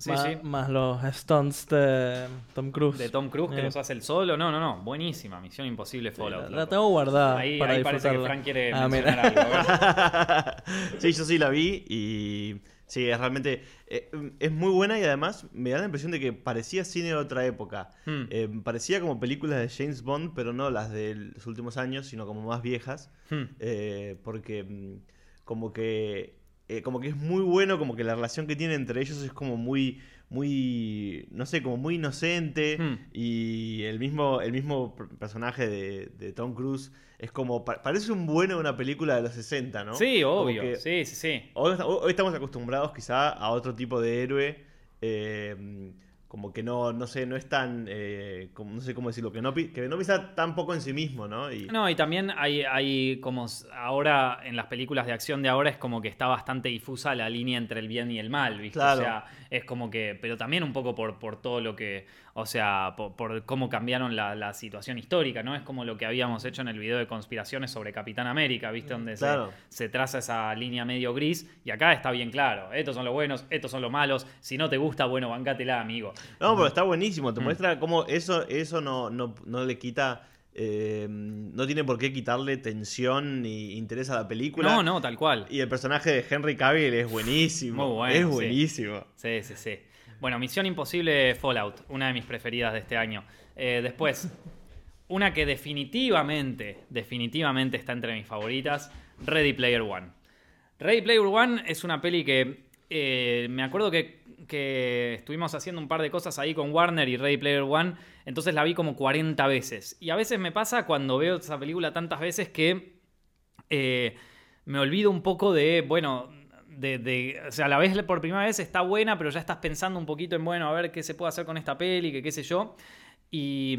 Sí, más, sí. más los stunts de Tom Cruise. De Tom Cruise que Eh, los hace el solo. No, no, no. Buenísima. Misión Imposible sí, Fallout. la, tengo guardada. Ahí, para ahí parece que. Frank quiere Ah, mira. mencionar algo. Sí, yo sí la vi y sí, es realmente eh, es muy buena y además me da la impresión de que parecía cine de otra época. Hmm. Eh, parecía como películas de James Bond, pero no las de los últimos años, sino como más viejas, Hmm. eh, porque mm, como que eh, como que es muy bueno, como que la relación que tiene entre ellos es como muy muy no sé, como muy inocente Hmm. y el mismo el mismo per- personaje de, de Tom Cruise es como pa- parece un bueno de una película de los 60, ¿no? Sí, obvio. que- Sí, sí, sí. Hoy, hoy estamos acostumbrados quizá a otro tipo de héroe, eh, como que no, no sé, no es tan, eh, como, no sé cómo decirlo, que no, que no piensa tan poco en sí mismo, ¿no? Y, No, y también hay, hay como ahora en las películas de acción de ahora es como que está bastante difusa la línea entre el bien y el mal, ¿viste? Claro. O sea, es como que, pero también un poco por, por todo lo que, o sea, por, por cómo cambiaron la, la situación histórica, ¿no? Es como lo que habíamos hecho en el video de conspiraciones sobre Capitán América, ¿viste? Donde se- se, traza esa línea medio gris y acá está bien claro, estos son los buenos, estos son los malos, si no te gusta, bueno, bancátela, amigo. No, pero está buenísimo, Mm. te muestra cómo eso, eso no, no, no le quita, eh, no tiene por qué quitarle tensión ni interés a la película. No, no, tal cual. Y el personaje de Henry Cavill es buenísimo. Muy bueno, es sí. buenísimo. Sí, sí, sí. Bueno, Misión Imposible Fallout, una de mis preferidas de este año. Eh, después, una que definitivamente, definitivamente está entre mis favoritas, Ready Player One. Ready Player One es una peli que eh, me acuerdo que, que estuvimos haciendo un par de cosas ahí con Warner y Ready Player One, entonces la vi como 40 veces. Y a veces me pasa cuando veo esa película tantas veces que eh, me olvido un poco de, bueno, de, o sea, la vez por primera vez está buena, pero ya estás pensando un poquito en, bueno, a ver qué se puede hacer con esta peli, que qué sé yo. Y,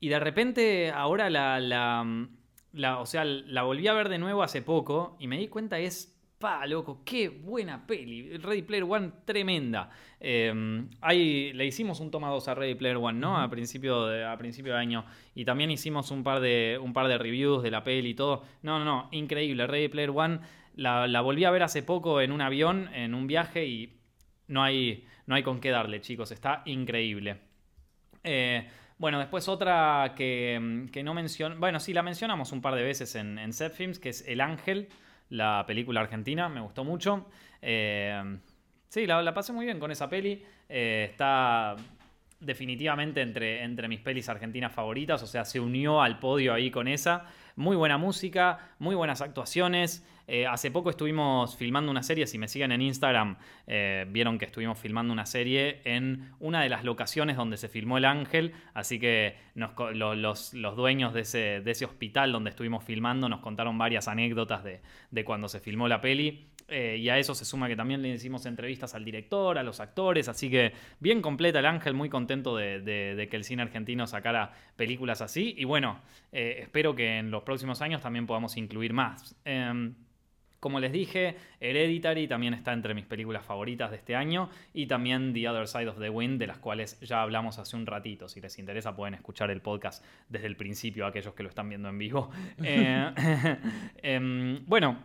y de repente ahora la- o sea, la volví a ver de nuevo hace poco y me di cuenta que es Pa, loco, qué buena peli. Ready Player One, tremenda. Eh, ahí le hicimos un toma 2 a Ready Player One, ¿no? a, principio de, a principio de año. Y también hicimos un par, de, un par de reviews de la peli y todo. No, no, no, increíble. Ready Player One la, la volví a ver hace poco en un avión, en un viaje, y no hay, no hay con qué darle, chicos. Está increíble. Eh, bueno, después otra que, que no mencionó. Bueno, sí, la mencionamos un par de veces en, en Set Films, que es El Ángel la película argentina, me gustó mucho. Eh, sí, la, pasé muy bien con esa peli. Eh, está definitivamente entre, entre mis pelis argentinas favoritas, o sea, se unió al podio ahí con esa. Muy buena música, muy buenas actuaciones. Eh, hace poco estuvimos filmando una serie, si me siguen en Instagram, eh, vieron que estuvimos filmando una serie en una de las locaciones donde se filmó El Ángel, así que los, dueños de ese, hospital donde estuvimos filmando nos contaron varias anécdotas de cuando se filmó la peli. Eh, y a eso se suma que también le hicimos entrevistas al director, a los actores, así que bien completa el Ángel, muy contento de, de, de que el cine argentino sacara películas así. Y bueno, eh, espero que en los próximos años también podamos incluir más. Eh, como les dije, Hereditary también está entre mis películas favoritas de este año y también The Other Side of the Wind, de las cuales ya hablamos hace un ratito. Si les interesa pueden escuchar el podcast desde el principio, aquellos que lo están viendo en vivo. eh, eh, bueno,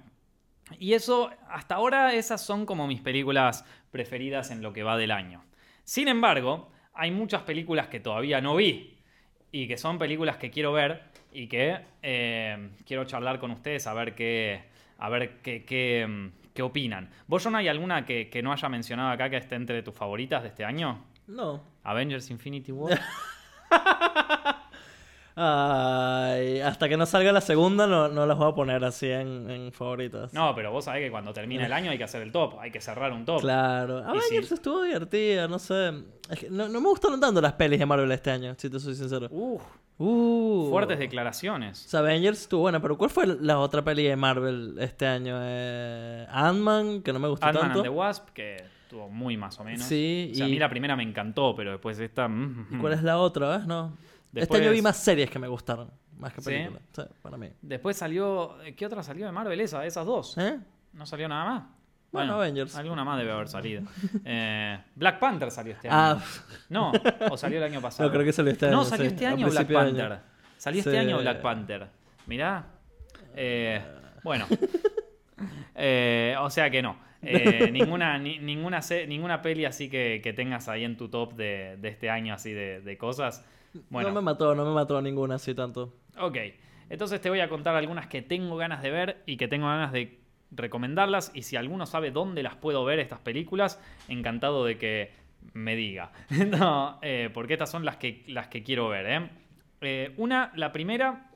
y eso, hasta ahora esas son como mis películas preferidas en lo que va del año. Sin embargo, hay muchas películas que todavía no vi y que son películas que quiero ver y que eh, quiero charlar con ustedes a ver qué, a ver qué, qué, qué opinan. ¿Vos, John, hay alguna que, que, no haya mencionado acá que esté entre tus favoritas de este año? No. Avengers Infinity War. Ay, hasta que no salga la segunda no, no las voy a poner así en, en, favoritas. No, pero vos sabés que cuando termina el año hay que hacer el top, hay que cerrar un top. Claro. Avengers si... estuvo divertida, no sé. Es que no, no, me gustaron tanto las pelis de Marvel este año, si te soy sincero. Uh, uh. Fuertes declaraciones. O sea, Avengers estuvo buena, pero ¿cuál fue la otra peli de Marvel este año? Eh, Ant-Man, que no me gustó Ant tanto. And the Wasp, que estuvo muy más o menos. Sí. O sea, y... a mí la primera me encantó, pero después esta... ¿Y cuál es la otra, ves? No. Después... Este año vi más series que me gustaron, más que películas. ¿Sí? Sí, para mí. Después salió. ¿Qué otra salió de Marvel? Esa, esas dos. ¿Eh? ¿No salió nada más? Bueno, bueno Avengers. Alguna más debe haber salido. eh, Black Panther salió este año. Ah. No, o salió el año pasado. No, creo que salió este año. No, salió sí. este año Black Panther. Año. Salió este sí. año Black Panther. Mirá. Eh, bueno. Eh, o sea que no. Eh, ninguna, ni, ninguna, ninguna peli así que, que, tengas ahí en tu top de, de este año así de, de cosas. Bueno. No me mató, no me mató ninguna así tanto. Ok, entonces te voy a contar algunas que tengo ganas de ver y que tengo ganas de recomendarlas. Y si alguno sabe dónde las puedo ver, estas películas, encantado de que me diga. no, eh, porque estas son las que, las que quiero ver. ¿eh? Eh, una, la primera,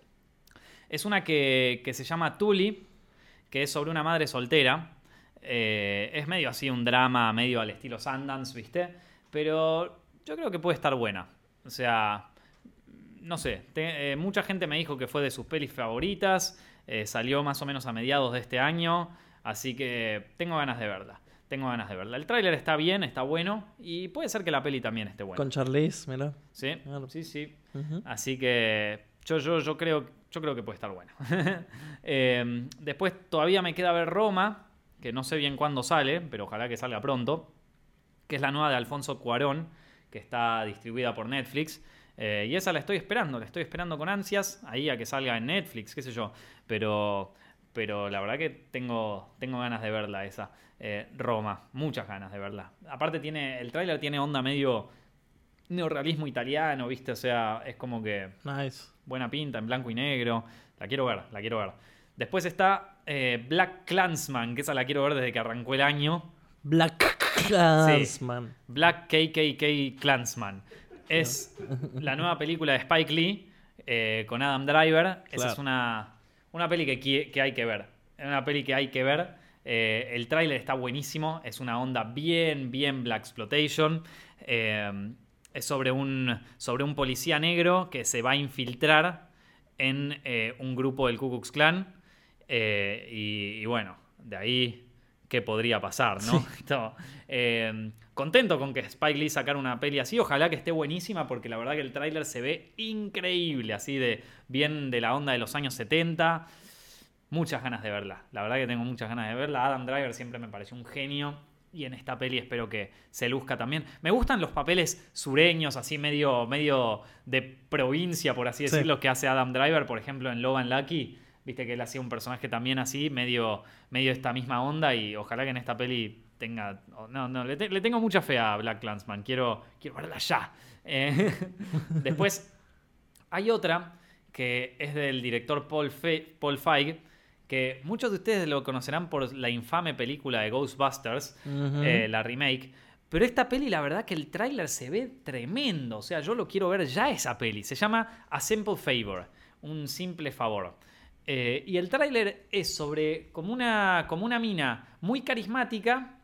es una que, que, se llama Tully, que es sobre una madre soltera. Eh, es medio así un drama, medio al estilo Sundance, ¿viste? Pero yo creo que puede estar buena. O sea, no sé, te, eh, mucha gente me dijo que fue de sus pelis favoritas, eh, salió más o menos a mediados de este año, así que tengo ganas de verla. Tengo ganas de verla. El tráiler está bien, está bueno y puede ser que la peli también esté buena. Con Charlize, mira. Sí, claro. sí, sí. Uh -huh. Así que yo, yo, yo, creo, yo creo que puede estar buena. eh, después todavía me queda ver Roma, que no sé bien cuándo sale, pero ojalá que salga pronto, que es la nueva de Alfonso Cuarón que está distribuida por Netflix. Eh, y esa la estoy esperando, la estoy esperando con ansias, ahí a que salga en Netflix, qué sé yo. Pero, pero la verdad que tengo, tengo ganas de verla esa. Eh, Roma, muchas ganas de verla. Aparte tiene, el tráiler tiene onda medio neorrealismo italiano, ¿viste? O sea, es como que... Nice. Buena pinta, en blanco y negro. La quiero ver, la quiero ver. Después está eh, Black Clansman, que esa la quiero ver desde que arrancó el año. Black Clansman. Sí, Black KKK Clansman. Es la nueva película de Spike Lee eh, con Adam Driver. Claro. Esa es una, una peli que, que, hay que ver. Es una peli que hay que ver. Eh, el tráiler está buenísimo. Es una onda bien, bien Black Exploitation. Eh, es sobre un, sobre un policía negro que se va a infiltrar en un grupo del Ku Klux Klan. Y, y bueno, de ahí qué podría pasar, ¿no? Sí. eh, contento con que Spike Lee sacara una peli así, ojalá que esté buenísima porque la verdad que el tráiler se ve increíble, así de bien de la onda de los años 70. muchas ganas de verla. La verdad que tengo muchas ganas de verla. Adam Driver siempre me pareció un genio. Y en esta peli espero que se luzca también. Me gustan los papeles sureños, así medio, medio de provincia, por así Sí. decirlo, que hace Adam Driver, por ejemplo, en Logan Lucky. Viste que él hacía un personaje también así, medio, medio esta misma onda. Y ojalá que en esta peli tenga. No, no, le, te- le tengo mucha fe a Black Clansman. Quiero, quiero verla ya. Eh, después, hay otra que es del director Paul, Fe- Paul Feig, que muchos de ustedes lo conocerán por la infame película de Ghostbusters, eh, la remake. Pero esta peli, la verdad que el tráiler se ve tremendo. O sea, yo lo quiero ver ya esa peli. Se llama A Simple Favor, un simple favor. Eh, y el tráiler es sobre como una, como una mina muy carismática,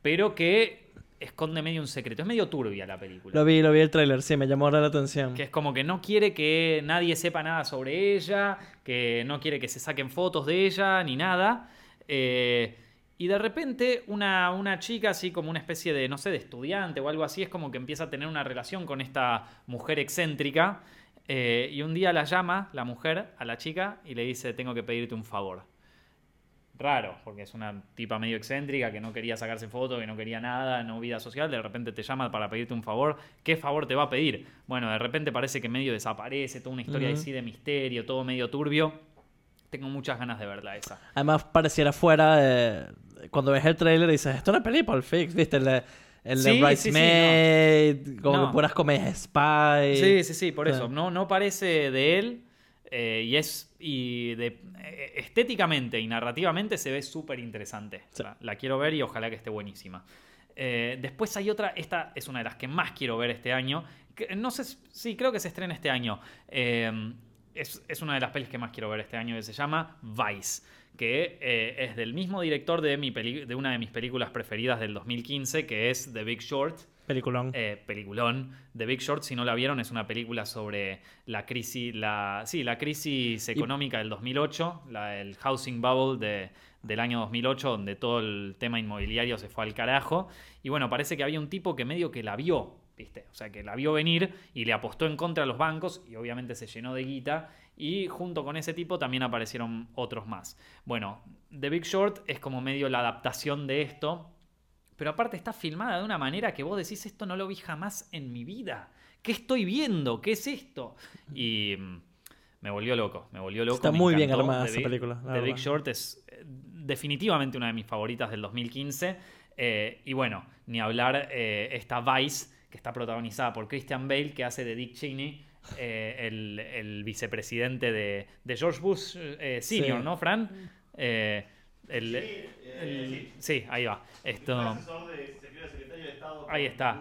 pero que esconde medio un secreto. Es medio turbia la película. Lo vi, lo vi el tráiler, sí, me llamó ahora la atención. Que es como que no quiere que nadie sepa nada sobre ella, que no quiere que se saquen fotos de ella, ni nada. Eh, y de repente una, una chica, así como una especie de, no sé, de estudiante o algo así, es como que empieza a tener una relación con esta mujer excéntrica. Eh, y un día la llama, la mujer, a la chica y le dice, tengo que pedirte un favor. Raro, porque es una tipa medio excéntrica que no quería sacarse fotos, que no quería nada, no vida social, de repente te llama para pedirte un favor. ¿Qué favor te va a pedir? Bueno, de repente parece que medio desaparece, toda una historia así de misterio, todo medio turbio. Tengo muchas ganas de verla esa. Además, pareciera fuera de... Cuando ves el tráiler dices, esto es una peli Pulp Fiction, ¿viste? El el de Sí, sí, sí, Bridesmaid, como No. que puras comedias spy. Sí, sí, sí, por Sí. eso. No, no parece de él. eh, y es. Y de, eh, estéticamente y narrativamente se ve súper interesante. Sí. La, la quiero ver y ojalá que esté buenísima. Eh, después hay otra. Esta es una de las que más quiero ver este año. que no sé. Sí, creo que se estrena este año. Eh, es, es una de las pelis que más quiero ver este año que se llama Vice. Que eh, es del mismo director de, mi peli- de una de mis películas preferidas del 2015, que es The Big Short. Peliculón. Eh, peliculón. The Big Short, si no la vieron, es una película sobre la crisis, la, sí, la crisis económica del 2008, la, el housing bubble de- del año 2008, donde todo el tema inmobiliario se fue al carajo. Y bueno, parece que había un tipo que medio que la vio, ¿viste? O sea, que la vio venir y le apostó en contra a los bancos y obviamente se llenó de guita. Y junto con ese tipo también aparecieron otros más. Bueno, The Big Short es como medio la adaptación de esto, pero aparte está filmada de una manera que vos decís, esto no lo vi jamás en mi vida. ¿Qué estoy viendo? ¿Qué es esto? Y mm, me volvió loco, me volvió loco. Está me muy bien armada esa película, la The Big. Short es eh, definitivamente una de mis favoritas del 2015. Eh, y bueno, ni hablar eh, esta Vice, que está protagonizada por Christian Bale, que hace de Dick Cheney, eh, el, el vicepresidente de, de George Bush eh, Senior, Sí. ¿no, Fran? Eh, el- el- sí, ahí va. Esto... Ahí está.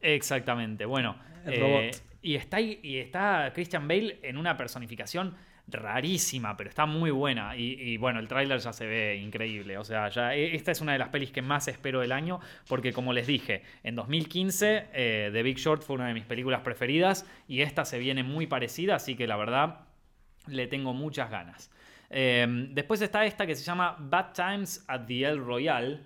Exactamente, bueno. El eh, robot. y, está, ahí- y está Christian Bale en una personificación rarísima, pero está muy buena. Y, bueno, el tráiler ya se ve increíble. O sea, e- esta es una de las pelis que más espero del año, porque como les dije, en 2015 eh, The Big Short fue una de mis películas preferidas y esta se viene muy parecida, así que la verdad le tengo muchas ganas. Eh, después está esta que se llama Bad Times at the El Royale,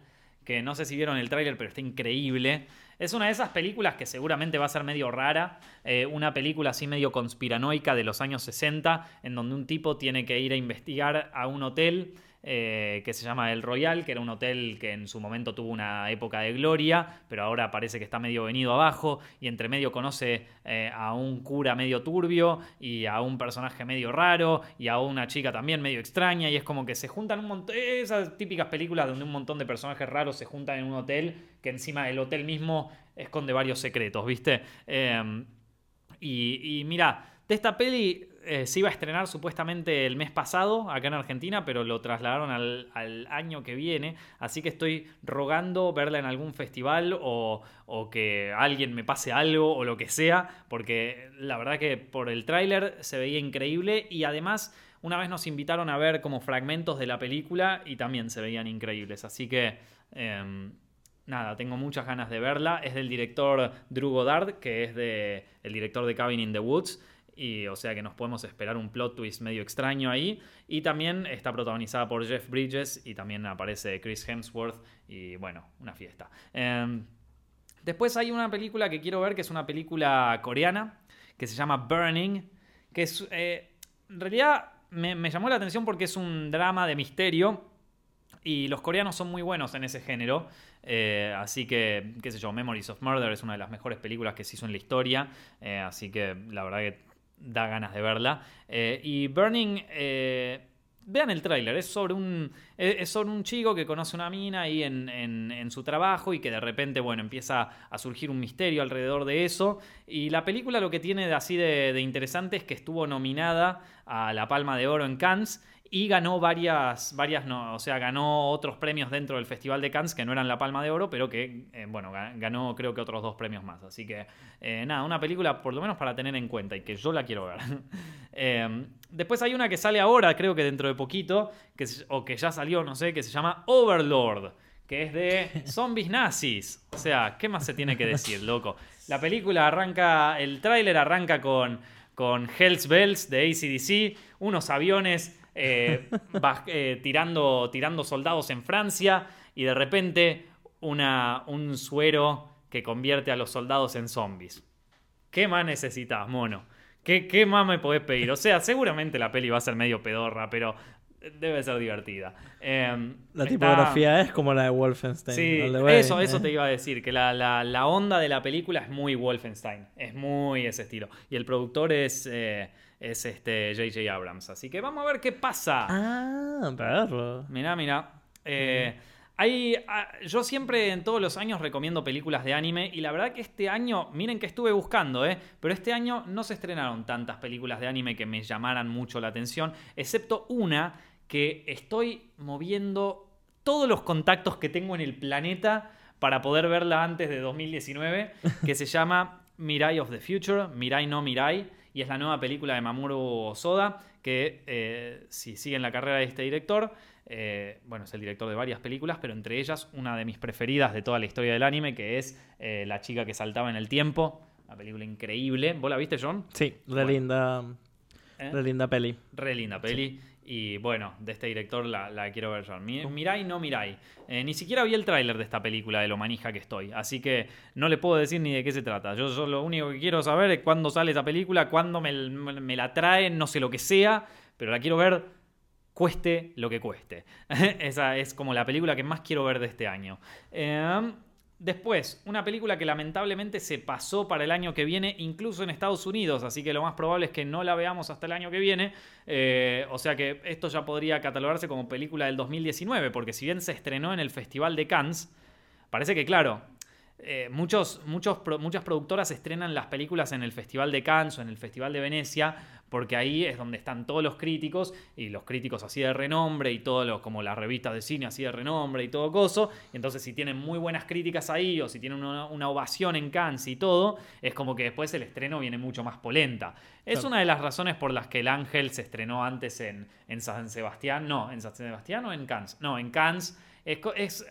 que no sé si vieron el tráiler, pero está increíble. Es una de esas películas que seguramente va a ser medio rara, eh, una película así medio conspiranoica de los años 60, en donde un tipo tiene que ir a investigar a un hotel eh, que se llama El Royal, que era un hotel que en su momento tuvo una época de gloria, pero ahora parece que está medio venido abajo, y entre medio conoce eh, a un cura medio turbio, y a un personaje medio raro, y a una chica también medio extraña, y es como que se juntan un montón, esas típicas películas donde un montón de personajes raros se juntan en un hotel, que encima el hotel mismo esconde varios secretos, ¿viste? Eh, y, y mira, de esta peli eh, se iba a estrenar supuestamente el mes pasado acá en Argentina, pero lo trasladaron al, año que viene. Así que estoy rogando verla en algún festival o, o que alguien me pase algo o lo que sea, porque la verdad que por el tráiler se veía increíble y además una vez nos invitaron a ver como fragmentos de la película y también se veían increíbles. Así que... em, Nada, tengo muchas ganas de verla. Es del director Drew Goddard, que es de, el director de Cabin in the Woods. Y, o sea que nos podemos esperar un plot twist medio extraño ahí. Y también está protagonizada por Jeff Bridges y también aparece Chris Hemsworth. Y bueno, una fiesta. Em, después hay una película que quiero ver, que es una película coreana, que se llama Burning. Que es, eh, en realidad me, llamó la atención porque es un drama de misterio. Y los coreanos son muy buenos en ese género. Eh, así que, qué sé yo, Memories of Murder es una de las mejores películas que se hizo en la historia. Eh, así que la verdad que da ganas de verla. Eh, y Burning, eh, vean el tráiler, es sobre un es sobre un chico que conoce una mina ahí en, en- su trabajo y que de repente, bueno, empieza a surgir un misterio alrededor de eso. Y la película lo que tiene así de, de interesante es que estuvo nominada a la Palma de Oro en Cannes y ganó varias, varias no, o sea, ganó otros premios dentro del Festival de Cannes que no eran la Palma de Oro, pero que, eh, bueno, ga- ganó creo que otros dos premios más. Así que, eh, nada, una película por lo menos para tener en cuenta y que yo la quiero ver. Eh, después hay una que sale ahora, creo que dentro de poquito, que, o que ya salió, no sé, que se llama Overlord, que es de zombies nazis. O sea, ¿qué más se tiene que decir, loco? La película arranca, el tráiler arranca con, con Hells Bells de ACDC, unos aviones eh, eh, tirando, tirando soldados en Francia y de repente una, un suero que convierte a los soldados en zombies. ¿Qué más necesitas, mono? ¿Qué, ¿Qué más me podés pedir? O sea, seguramente la peli va a ser medio pedorra, pero debe ser divertida. Eh, La está- tipografía es como la de Wolfenstein. Sí, Wayne, eso, eso te iba a decir, que la, la- la onda de la película es muy Wolfenstein, es muy ese estilo. Y el productor es, eh, es este J.J. Abrams, así que vamos a ver qué pasa. Ah, perro. Mirá, mirá. Eh, hay, ah, yo siempre en todos los años recomiendo películas de anime y la verdad que este año, miren que estuve buscando, ¿eh? pero este año no se estrenaron tantas películas de anime que me llamaran mucho la atención, excepto una que estoy moviendo todos los contactos que tengo en el planeta para poder verla antes de 2019, que se llama Mirai of the Future, Mirai no Mirai, y es la nueva película de Mamoru Osoda, que eh, si siguen la carrera de este director, eh, bueno, es el director de varias películas, pero entre ellas una de mis preferidas de toda la historia del anime, que es eh, La chica que saltaba en el tiempo, una película increíble. ¿Vos la viste, John? Sí, re Bueno. linda, ¿Eh? re linda peli. Re linda peli. Y bueno, de este director la, la quiero ver yo. Mi- Mirai, no Mirai. Eh, ni siquiera vi el tráiler de esta película de lo manija que estoy. Así que no le puedo decir ni de qué se trata. Yo, yo lo único que quiero saber es cuándo sale esa película, cuándo me, me la traen, no sé lo que sea. Pero la quiero ver cueste lo que cueste. Esa es como la película que más quiero ver de este año. Eh, después, una película que lamentablemente se pasó para el año que viene, incluso en Estados Unidos, así que lo más probable es que no la veamos hasta el año que viene. Eh, o sea que esto ya podría catalogarse como película del 2019, porque si bien se estrenó en el Festival de Cannes, parece que claro. eh, muchos, muchos, muchas productoras estrenan las películas en el Festival de Cannes o en el Festival de Venecia, porque ahí es donde están todos los críticos, y los críticos así de renombre, y todos los, como las revistas de cine así de renombre y todo coso. Y entonces, si tienen muy buenas críticas ahí, o si tienen una, una ovación en Cannes y todo, es como que después el estreno viene mucho más polenta. Es Claro. una de las razones por las que El Ángel se estrenó antes en, en San Sebastián. No, en San Sebastián o en Cannes. No, en Cannes. Es, es-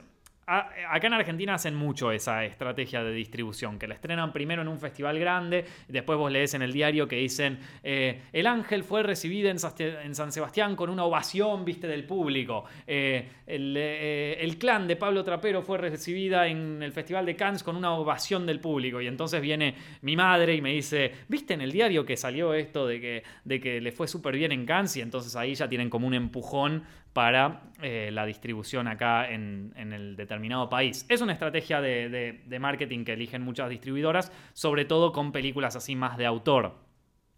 acá en Argentina hacen mucho esa estrategia de distribución, que la estrenan primero en un festival grande, después vos lees en el diario que dicen, eh, el ángel fue recibido en, San Sebastián con una ovación, viste, del público. Eh, el, eh, el clan de Pablo Trapero fue recibida en el Festival de Cannes con una ovación del público. Y entonces viene mi madre y me dice, viste en el diario que salió esto de que, de que le fue súper bien en Cannes, y entonces ahí ya tienen como un empujón para eh, la distribución acá en, en el determinado país. Es una estrategia de, de- de marketing que eligen muchas distribuidoras, sobre todo con películas así más de autor.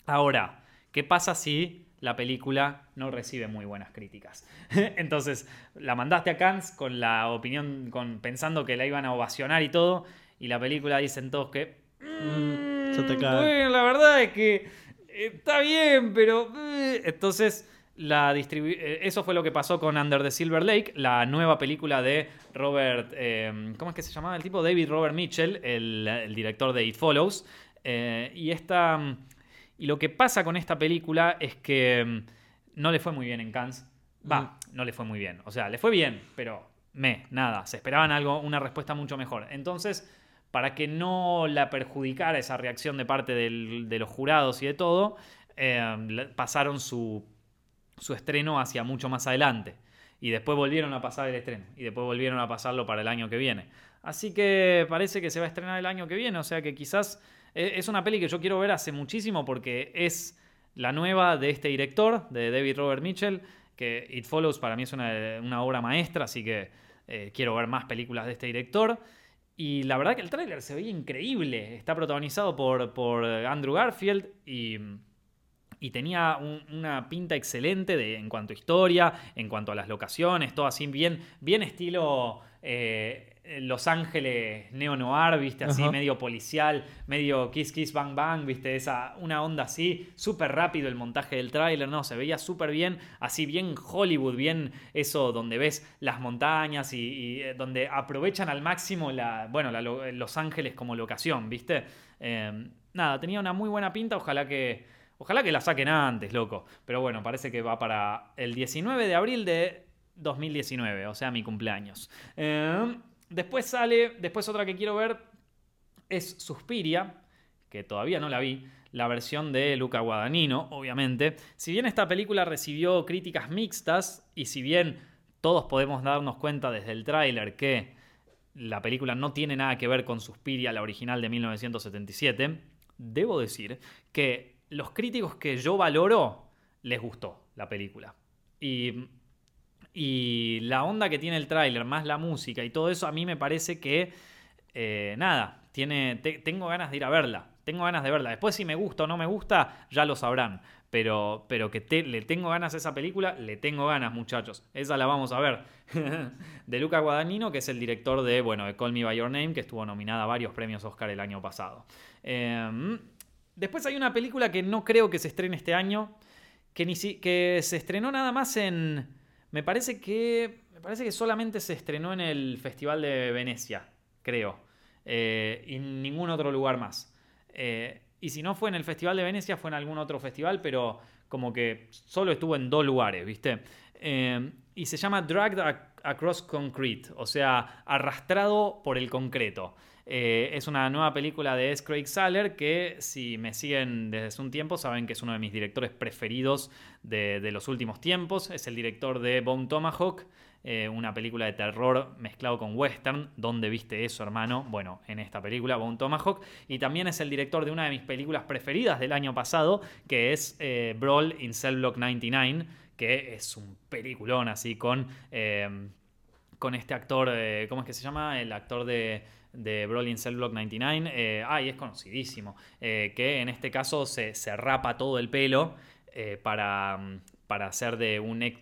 Ahora, ¿qué pasa si la película no recibe muy buenas críticas? Entonces, la mandaste a Cannes con la opinión, con, pensando que la iban a ovacionar y todo, y la película dicen todos que... Mm, te cae. Bueno, la verdad es que está bien, pero... eh". Entonces, la eh, eso fue lo que pasó con Under the Silver Lake, la nueva película de Robert... eh, ¿Cómo es que se llamaba el tipo? David Robert Mitchell, el, el director de It Follows. Eh, y esta... Y lo que pasa con esta película es que mm, no le fue muy bien en Cannes. Va, no le fue muy bien. O sea, le fue bien, pero me, nada. Se esperaban algo, una respuesta mucho mejor. Entonces, para que no la perjudicara esa reacción de parte del- de los jurados y de todo, eh, pasaron su, su estreno hacia mucho más adelante. Y después volvieron a pasar el estreno. Y después volvieron a pasarlo para el año que viene. Así que parece que se va a estrenar el año que viene. O sea que quizás eh, es una peli que yo quiero ver hace muchísimo porque es la nueva de este director, de David Robert Mitchell, que It Follows para mí es una, obra maestra, así que eh, quiero ver más películas de este director. Y la verdad que el tráiler se veía increíble. Está protagonizado por, por Andrew Garfield y, y tenía un- una pinta excelente de, en cuanto a historia, en cuanto a las locaciones, todo así bien, bien estilo eh, Los Ángeles neo-noir, viste, así Ajá. medio policial, medio kiss kiss bang bang, viste, esa, una onda así, súper rápido el montaje del tráiler, no, se veía súper bien, así bien Hollywood, bien eso donde ves las montañas y, y, eh, donde aprovechan al máximo la, bueno, la Los Ángeles como locación, viste. Eh, nada, tenía una muy buena pinta, ojalá que, ojalá que la saquen antes, loco, pero bueno, parece que va para el 19 de abril de 2019, o sea, mi cumpleaños. Eh, después sale, después otra que quiero ver es Suspiria, que todavía no la vi, la versión de Luca Guadagnino, obviamente. Si bien esta película recibió críticas mixtas y si bien todos podemos darnos cuenta desde el tráiler que la película no tiene nada que ver con Suspiria, la original de 1977, debo decir que los críticos que yo valoro les gustó la película. Y la onda que tiene el tráiler, más la música y todo eso, a mí me parece que, eh, nada, tiene, te- tengo ganas de ir a verla. Tengo ganas de verla. Después si me gusta o no me gusta, ya lo sabrán. Pero, pero que le tengo ganas a esa película, le tengo ganas, muchachos. Esa la vamos a ver. de Luca Guadagnino, que es el director de, bueno, de Call Me By Your Name, que estuvo nominada a varios premios Oscar el año pasado. Eh, después hay una película que no creo que se estrene este año, que, ni si- que se estrenó nada más en... Me parece que. Me parece que solamente se estrenó en el Festival de Venecia, creo. Eh, y en ningún otro lugar más. Eh, y si no fue en el Festival de Venecia, fue en algún otro festival, pero como que solo estuvo en dos lugares, ¿viste? Eh, y se llama Dragged Ac- Across Concrete, o sea, arrastrado por el concreto. Eh, es una nueva película de S. Craig Saller que si me siguen desde hace un tiempo saben que es uno de mis directores preferidos de, los últimos tiempos. Es el director de Bone Tomahawk, eh, una película de terror mezclado con western. ¿Dónde viste eso, hermano? Bueno, en esta película, Bone Tomahawk. Y también es el director de una de mis películas preferidas del año pasado, que es eh, Brawl in Cell Block 99, que es un peliculón así con... con este actor, ¿cómo es que se llama? El actor de, de Brawl in Cell Block 99. Eh, ay, es conocidísimo. eh, que en este caso se, se rapa todo el pelo eh, para, mm, para hacer de un, ex-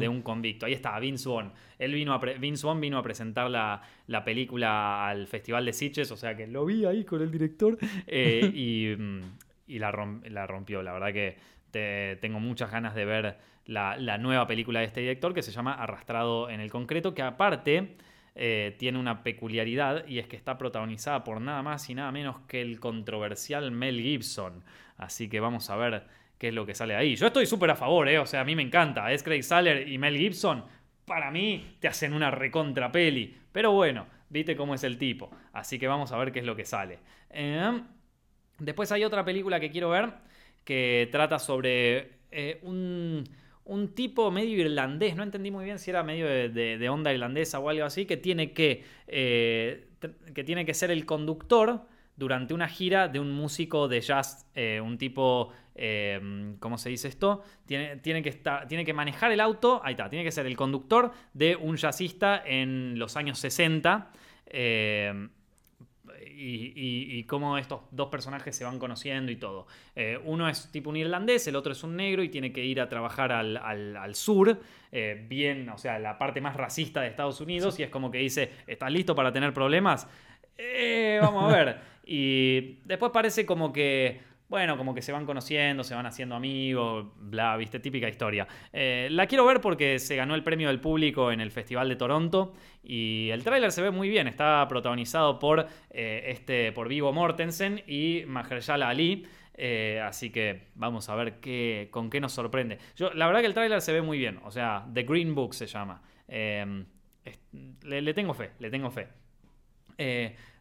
de, un convicto. Ahí está, Vince Vaughn. Él vino a pre- Vince Vaughn vino a presentar la, la película al Festival de Sitges, o sea que lo vi ahí con el director eh, y, mm, y la, la rompió. La verdad que te- tengo muchas ganas de ver la, la nueva película de este director que se llama Arrastrado en el Concreto, que aparte eh, tiene una peculiaridad y es que está protagonizada por nada más y nada menos que el controversial Mel Gibson. Así que vamos a ver qué es lo que sale ahí. Yo estoy súper a favor, ¿eh? o sea, a mí me encanta. Es Craig Saller y Mel Gibson. Para mí te hacen una recontra peli. Pero bueno, viste cómo es el tipo. Así que vamos a ver qué es lo que sale. Eh, Después hay otra película que quiero ver que trata sobre eh, un, un tipo medio irlandés, no entendí muy bien si era medio de, onda irlandesa o algo así, que tiene que, eh, que tiene que ser el conductor durante una gira de un músico de jazz, eh, un tipo, eh, ¿cómo se dice esto? Tiene, tiene, que estar, tiene que manejar el auto, ahí está, tiene que ser el conductor de un jazzista en los años 60. Y, y- y cómo estos dos personajes se van conociendo y todo. Eh, uno es tipo un irlandés, el otro es un negro y tiene que ir a trabajar al, al- al sur, eh, bien, o sea, la parte más racista de Estados Unidos, y es como que dice, ¿estás listo para tener problemas? Eh, vamos a ver. Y después parece como que, bueno, como que se van conociendo, se van haciendo amigos, bla, viste, típica historia. Eh, la quiero ver porque se ganó el premio del público en el Festival de Toronto y el tráiler se ve muy bien. Está protagonizado por, eh, este, por Vigo Mortensen y Mahershala Ali. Eh, así que vamos a ver qué, con qué nos sorprende. Yo, la verdad que el tráiler se ve muy bien. O sea, The Green Book se llama. Es- le, le tengo fe, le tengo fe.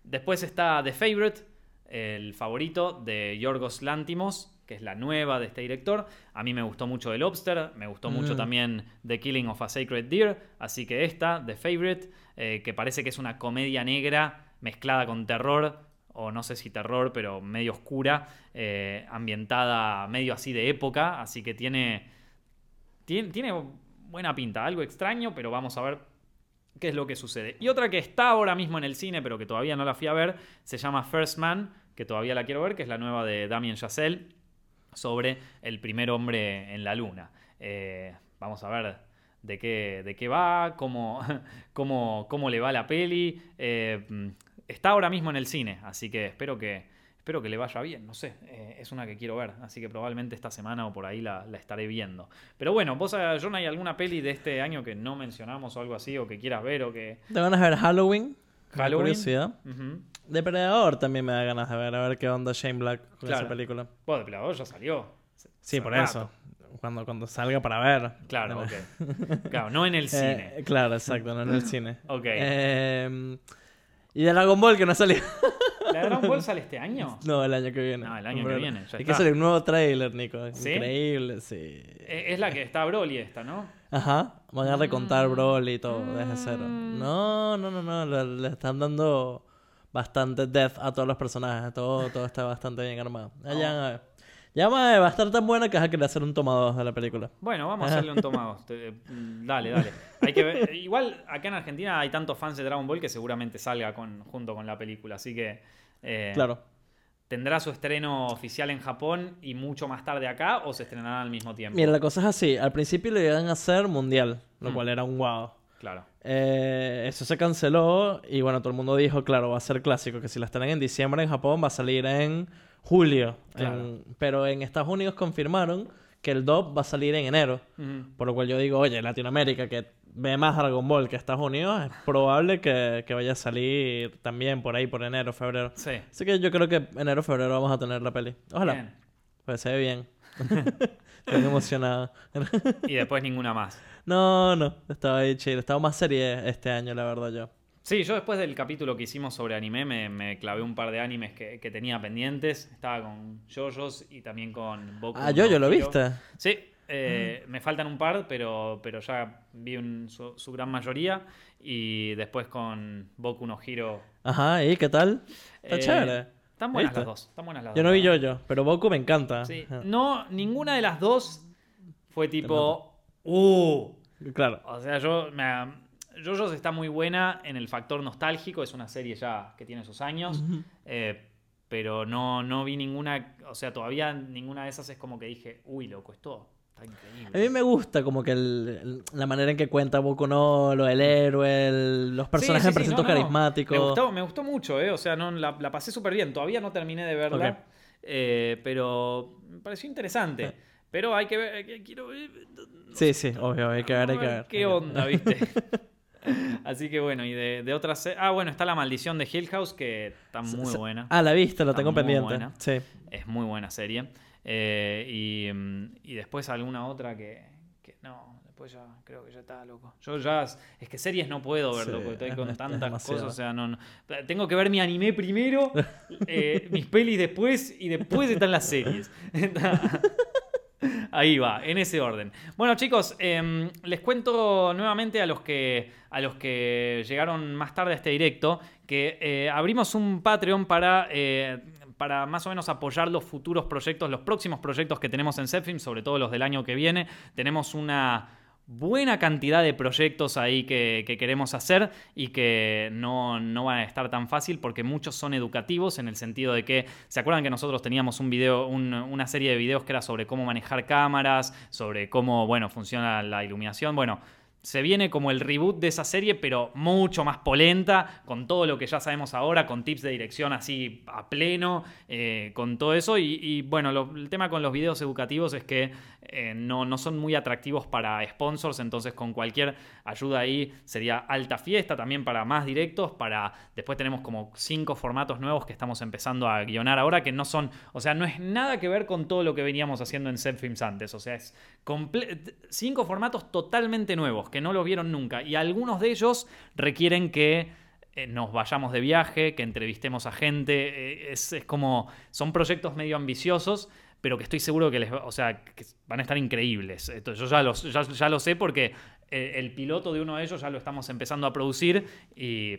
Después está The Favorite, el favorito de Yorgos Lantimos, que es la nueva de este director. A mí me gustó mucho The Lobster, me gustó mucho Mm. también The Killing of a Sacred Deer, así que esta, The Favorite, eh, que parece que es una comedia negra mezclada con terror. o no sé si terror, pero medio oscura, eh, ambientada medio así de época, así que tiene, tiene, tiene buena pinta, algo extraño, pero vamos a ver qué es lo que sucede. Y otra que está ahora mismo en el cine, pero que todavía no la fui a ver, se llama First Man, que todavía la quiero ver, que es la nueva de Damien Chazelle, sobre el primer hombre en la luna. Eh, vamos a ver de qué, de qué va, cómo, cómo, cómo le va la peli. Eh, está ahora mismo en el cine, así que espero que, espero que le vaya bien, no sé, eh, es una que quiero ver, así que probablemente esta semana o por ahí la, la estaré viendo. Pero bueno, vos, eh, John, ¿hay alguna peli de este año que no mencionamos o algo así, o que quieras ver o que... ¿Te van a ver Halloween? Halloween. curiosidad. Ujú. Depredador también me da ganas de ver, a ver qué onda Shane Black con Claro. esa película. Bueno, Depredador ya salió. Sí, por rato. eso. Cuando, cuando salga para ver. Claro, ok. Claro, no en el cine. Eh, claro, exacto, no en el cine. Ok. Eh, y de Dragon Ball que no salió. ¿La Dragon Ball sale este año? no, el año que viene. No, el año que viene, ya Es que sale un nuevo trailer, Nico. ¿Sí? Increíble, sí. Eh, Es la que está Broly esta, ¿no? Ajá, van a Mm. recontar Broly y todo desde cero. No, no, no, no, le, le están dando bastante death a todos los personajes. Todo, todo está bastante bien armado. Ya, ya, ya va a estar tan buena que vas a querer hacer un toma 2 de la película. Bueno, vamos a hacerle un tomado. Mm, Dale, dale. Hay que ver- Igual acá en Argentina hay tantos fans de Dragon Ball que seguramente salga con, junto con la película. Así que eh, Claro. tendrá su estreno oficial en Japón y mucho más tarde acá o se estrenará al mismo tiempo. Mira, la cosa es así. Al principio lo iban a hacer mundial, lo Mm. cual era un wow. Claro. Eh, eso se canceló y bueno, todo el mundo dijo, claro, va a ser clásico, que si la estrenan en diciembre en Japón va a salir en julio. Claro. En- pero en Estados Unidos confirmaron que el dub va a salir en enero. Por lo cual yo digo, oye, Latinoamérica que ve más Dragon Ball que Estados Unidos, es probable que, que vaya a salir también por ahí, por enero, febrero. Sí. Así que yo creo que enero, febrero vamos a tener la peli. Ojalá. Bien. Pues se ve bien. Estoy emocionado. Y después ninguna más. no, no, estaba ahí chido. Estaba más serie este año, la verdad, yo. Sí, yo después del capítulo que hicimos sobre anime me, me clavé un par de animes que, que tenía pendientes. Estaba con JoJo's y también con Boku. Ah, no lo Hero. viste. Sí, eh, me faltan un par, pero, pero ya vi un- su, su gran mayoría. Y después con Boku no Hero. Ajá, ¿y qué tal? Está eh, chévere. Están buenas ¿Viste? las dos. Están buenas las Yo dos, no vi yo, pero Boku me encanta. Sí. No, ninguna de las dos fue tipo. ¡Uh! Claro. O sea, yo. Me, JoJo's está muy buena en el factor nostálgico. Es una serie ya que tiene sus años. eh, pero no, no vi ninguna. O sea, todavía ninguna de esas es como que dije, uy, loco, esto está increíble. A mí me gusta como que el- el- la manera en que cuenta Boku no, lo del héroe, el- los personajes Sí, sí, no, no, carismáticos. Me gustó, me gustó mucho, ¿eh? O sea, no, la, la pasé súper bien. Todavía no terminé de verla. Eh, pero me pareció interesante. Pero hay que ver. Quiero ver. Sí, sí, obvio, hay que ver, hay que ver. ¿Qué onda, viste? Así que bueno, y de, de otras. Ah, bueno, está La Maldición de Hill House, que está muy buena. Ah, la viste, la tengo pendiente. buena. Sí. Es muy buena serie. Eh, y, mm, y después alguna otra que, que no, después ya creo que ya está loco. Yo ya, es que series no puedo ver, Sí, loco, estoy es- con es- tantas cosas, o sea, no, no- Tengo que ver mi anime primero, eh, mis pelis después y después están las series. Ahí va, en ese orden. Bueno, chicos, em, les cuento nuevamente a los que a los que llegaron más tarde a este directo que eh, abrimos un Patreon para eh, para más o menos apoyar los futuros proyectos, los próximos proyectos que tenemos en Zepfilm, sobre todo los del año que viene. Tenemos una buena cantidad de proyectos ahí que, que queremos hacer y que no, no van a estar tan fácil porque muchos son educativos en el sentido de que, ¿se acuerdan que nosotros teníamos un video, un- una serie de videos que era sobre cómo manejar cámaras, sobre cómo, bueno, funciona la iluminación? Bueno, se viene como el reboot de esa serie, pero mucho más polenta, con todo lo que ya sabemos ahora, con tips de dirección así a pleno, eh, con todo eso. Y, bueno, el tema con los videos educativos es que eh, no, no son muy atractivos para sponsors, entonces con cualquier ayuda ahí sería alta fiesta, también para más directos, para después tenemos como cinco formatos nuevos que estamos empezando a guionar ahora, que no son, o sea, no es nada que ver con todo lo que veníamos haciendo en Films antes, o sea, es cinco formatos totalmente nuevos, no los vieron nunca, y algunos de ellos requieren que eh, nos vayamos de viaje, que entrevistemos a gente, eh, es, es como, son proyectos medio ambiciosos, pero que estoy seguro que les o sea, que van a estar increíbles. Esto, yo ya, los, ya, ya lo sé porque eh, el piloto de uno de ellos ya lo estamos empezando a producir y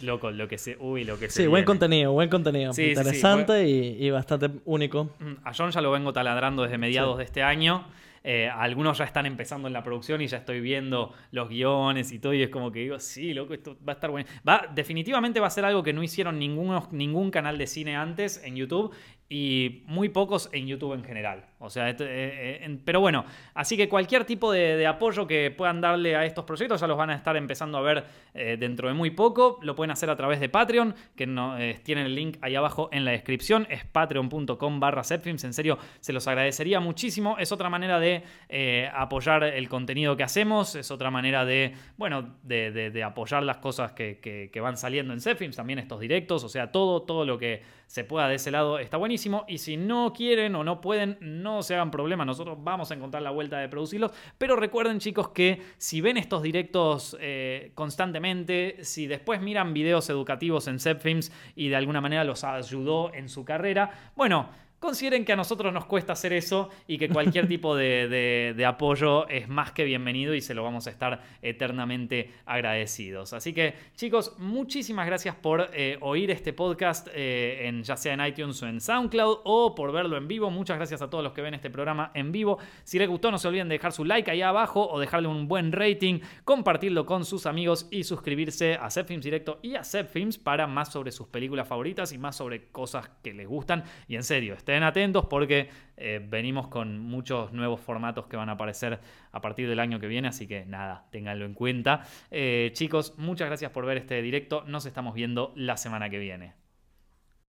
Loco, lo que se. Uy, lo que se. Sí, buen viene. contenido, buen contenido. Sí, sí, sí, Interesante y, y bastante único. Mm, A John ya lo vengo taladrando desde mediados de este año. Eh, algunos ya están empezando en la producción y ya estoy viendo los guiones y todo. Y es como que digo, sí, loco, esto va a estar bueno. Va, definitivamente va a ser algo que no hicieron ningún canal de cine antes en YouTube y muy pocos en YouTube en general. O sea, esto- eh, eh, pero bueno, así que cualquier tipo de, apoyo que puedan darle a estos proyectos ya los van a estar empezando a ver eh, dentro de muy poco. Lo pueden hacer a través de Patreon, que tienen el link ahí abajo en la descripción. Es patreon.com barra Zepfilms. En serio, se los agradecería muchísimo. Es otra manera de apoyar el contenido que hacemos. Es otra manera de, bueno, de, apoyar las cosas que, van saliendo en Zepfilms. También estos directos. O sea, todo, todo lo que se pueda de ese lado está buenísimo. Y si no quieren o no pueden, no se hagan problema. Nosotros vamos a encontrar la vuelta de producirlos. Pero recuerden, chicos, que si ven estos directos eh, constantemente, si después miran videos educativos en Zepfilms y de alguna manera los ayudó en su carrera, bueno. Consideren que a nosotros nos cuesta hacer eso y que cualquier tipo de, de- de apoyo es más que bienvenido y se lo vamos a estar eternamente agradecidos. Así que chicos, muchísimas gracias por eh, oír este podcast eh, en, ya sea en iTunes o en SoundCloud o por verlo en vivo. Muchas gracias a todos los que ven este programa en vivo. Si les gustó no se olviden de dejar su like ahí abajo o dejarle un buen rating, compartirlo con sus amigos y suscribirse a Zepfilms Directo y a Zepfilms para más sobre sus películas favoritas y más sobre cosas que les gustan. Y en serio, estén atentos porque eh, venimos con muchos nuevos formatos que van a aparecer a partir del año que viene, así que nada, ténganlo en cuenta. Eh, chicos, muchas gracias por ver este directo. Nos estamos viendo la semana que viene.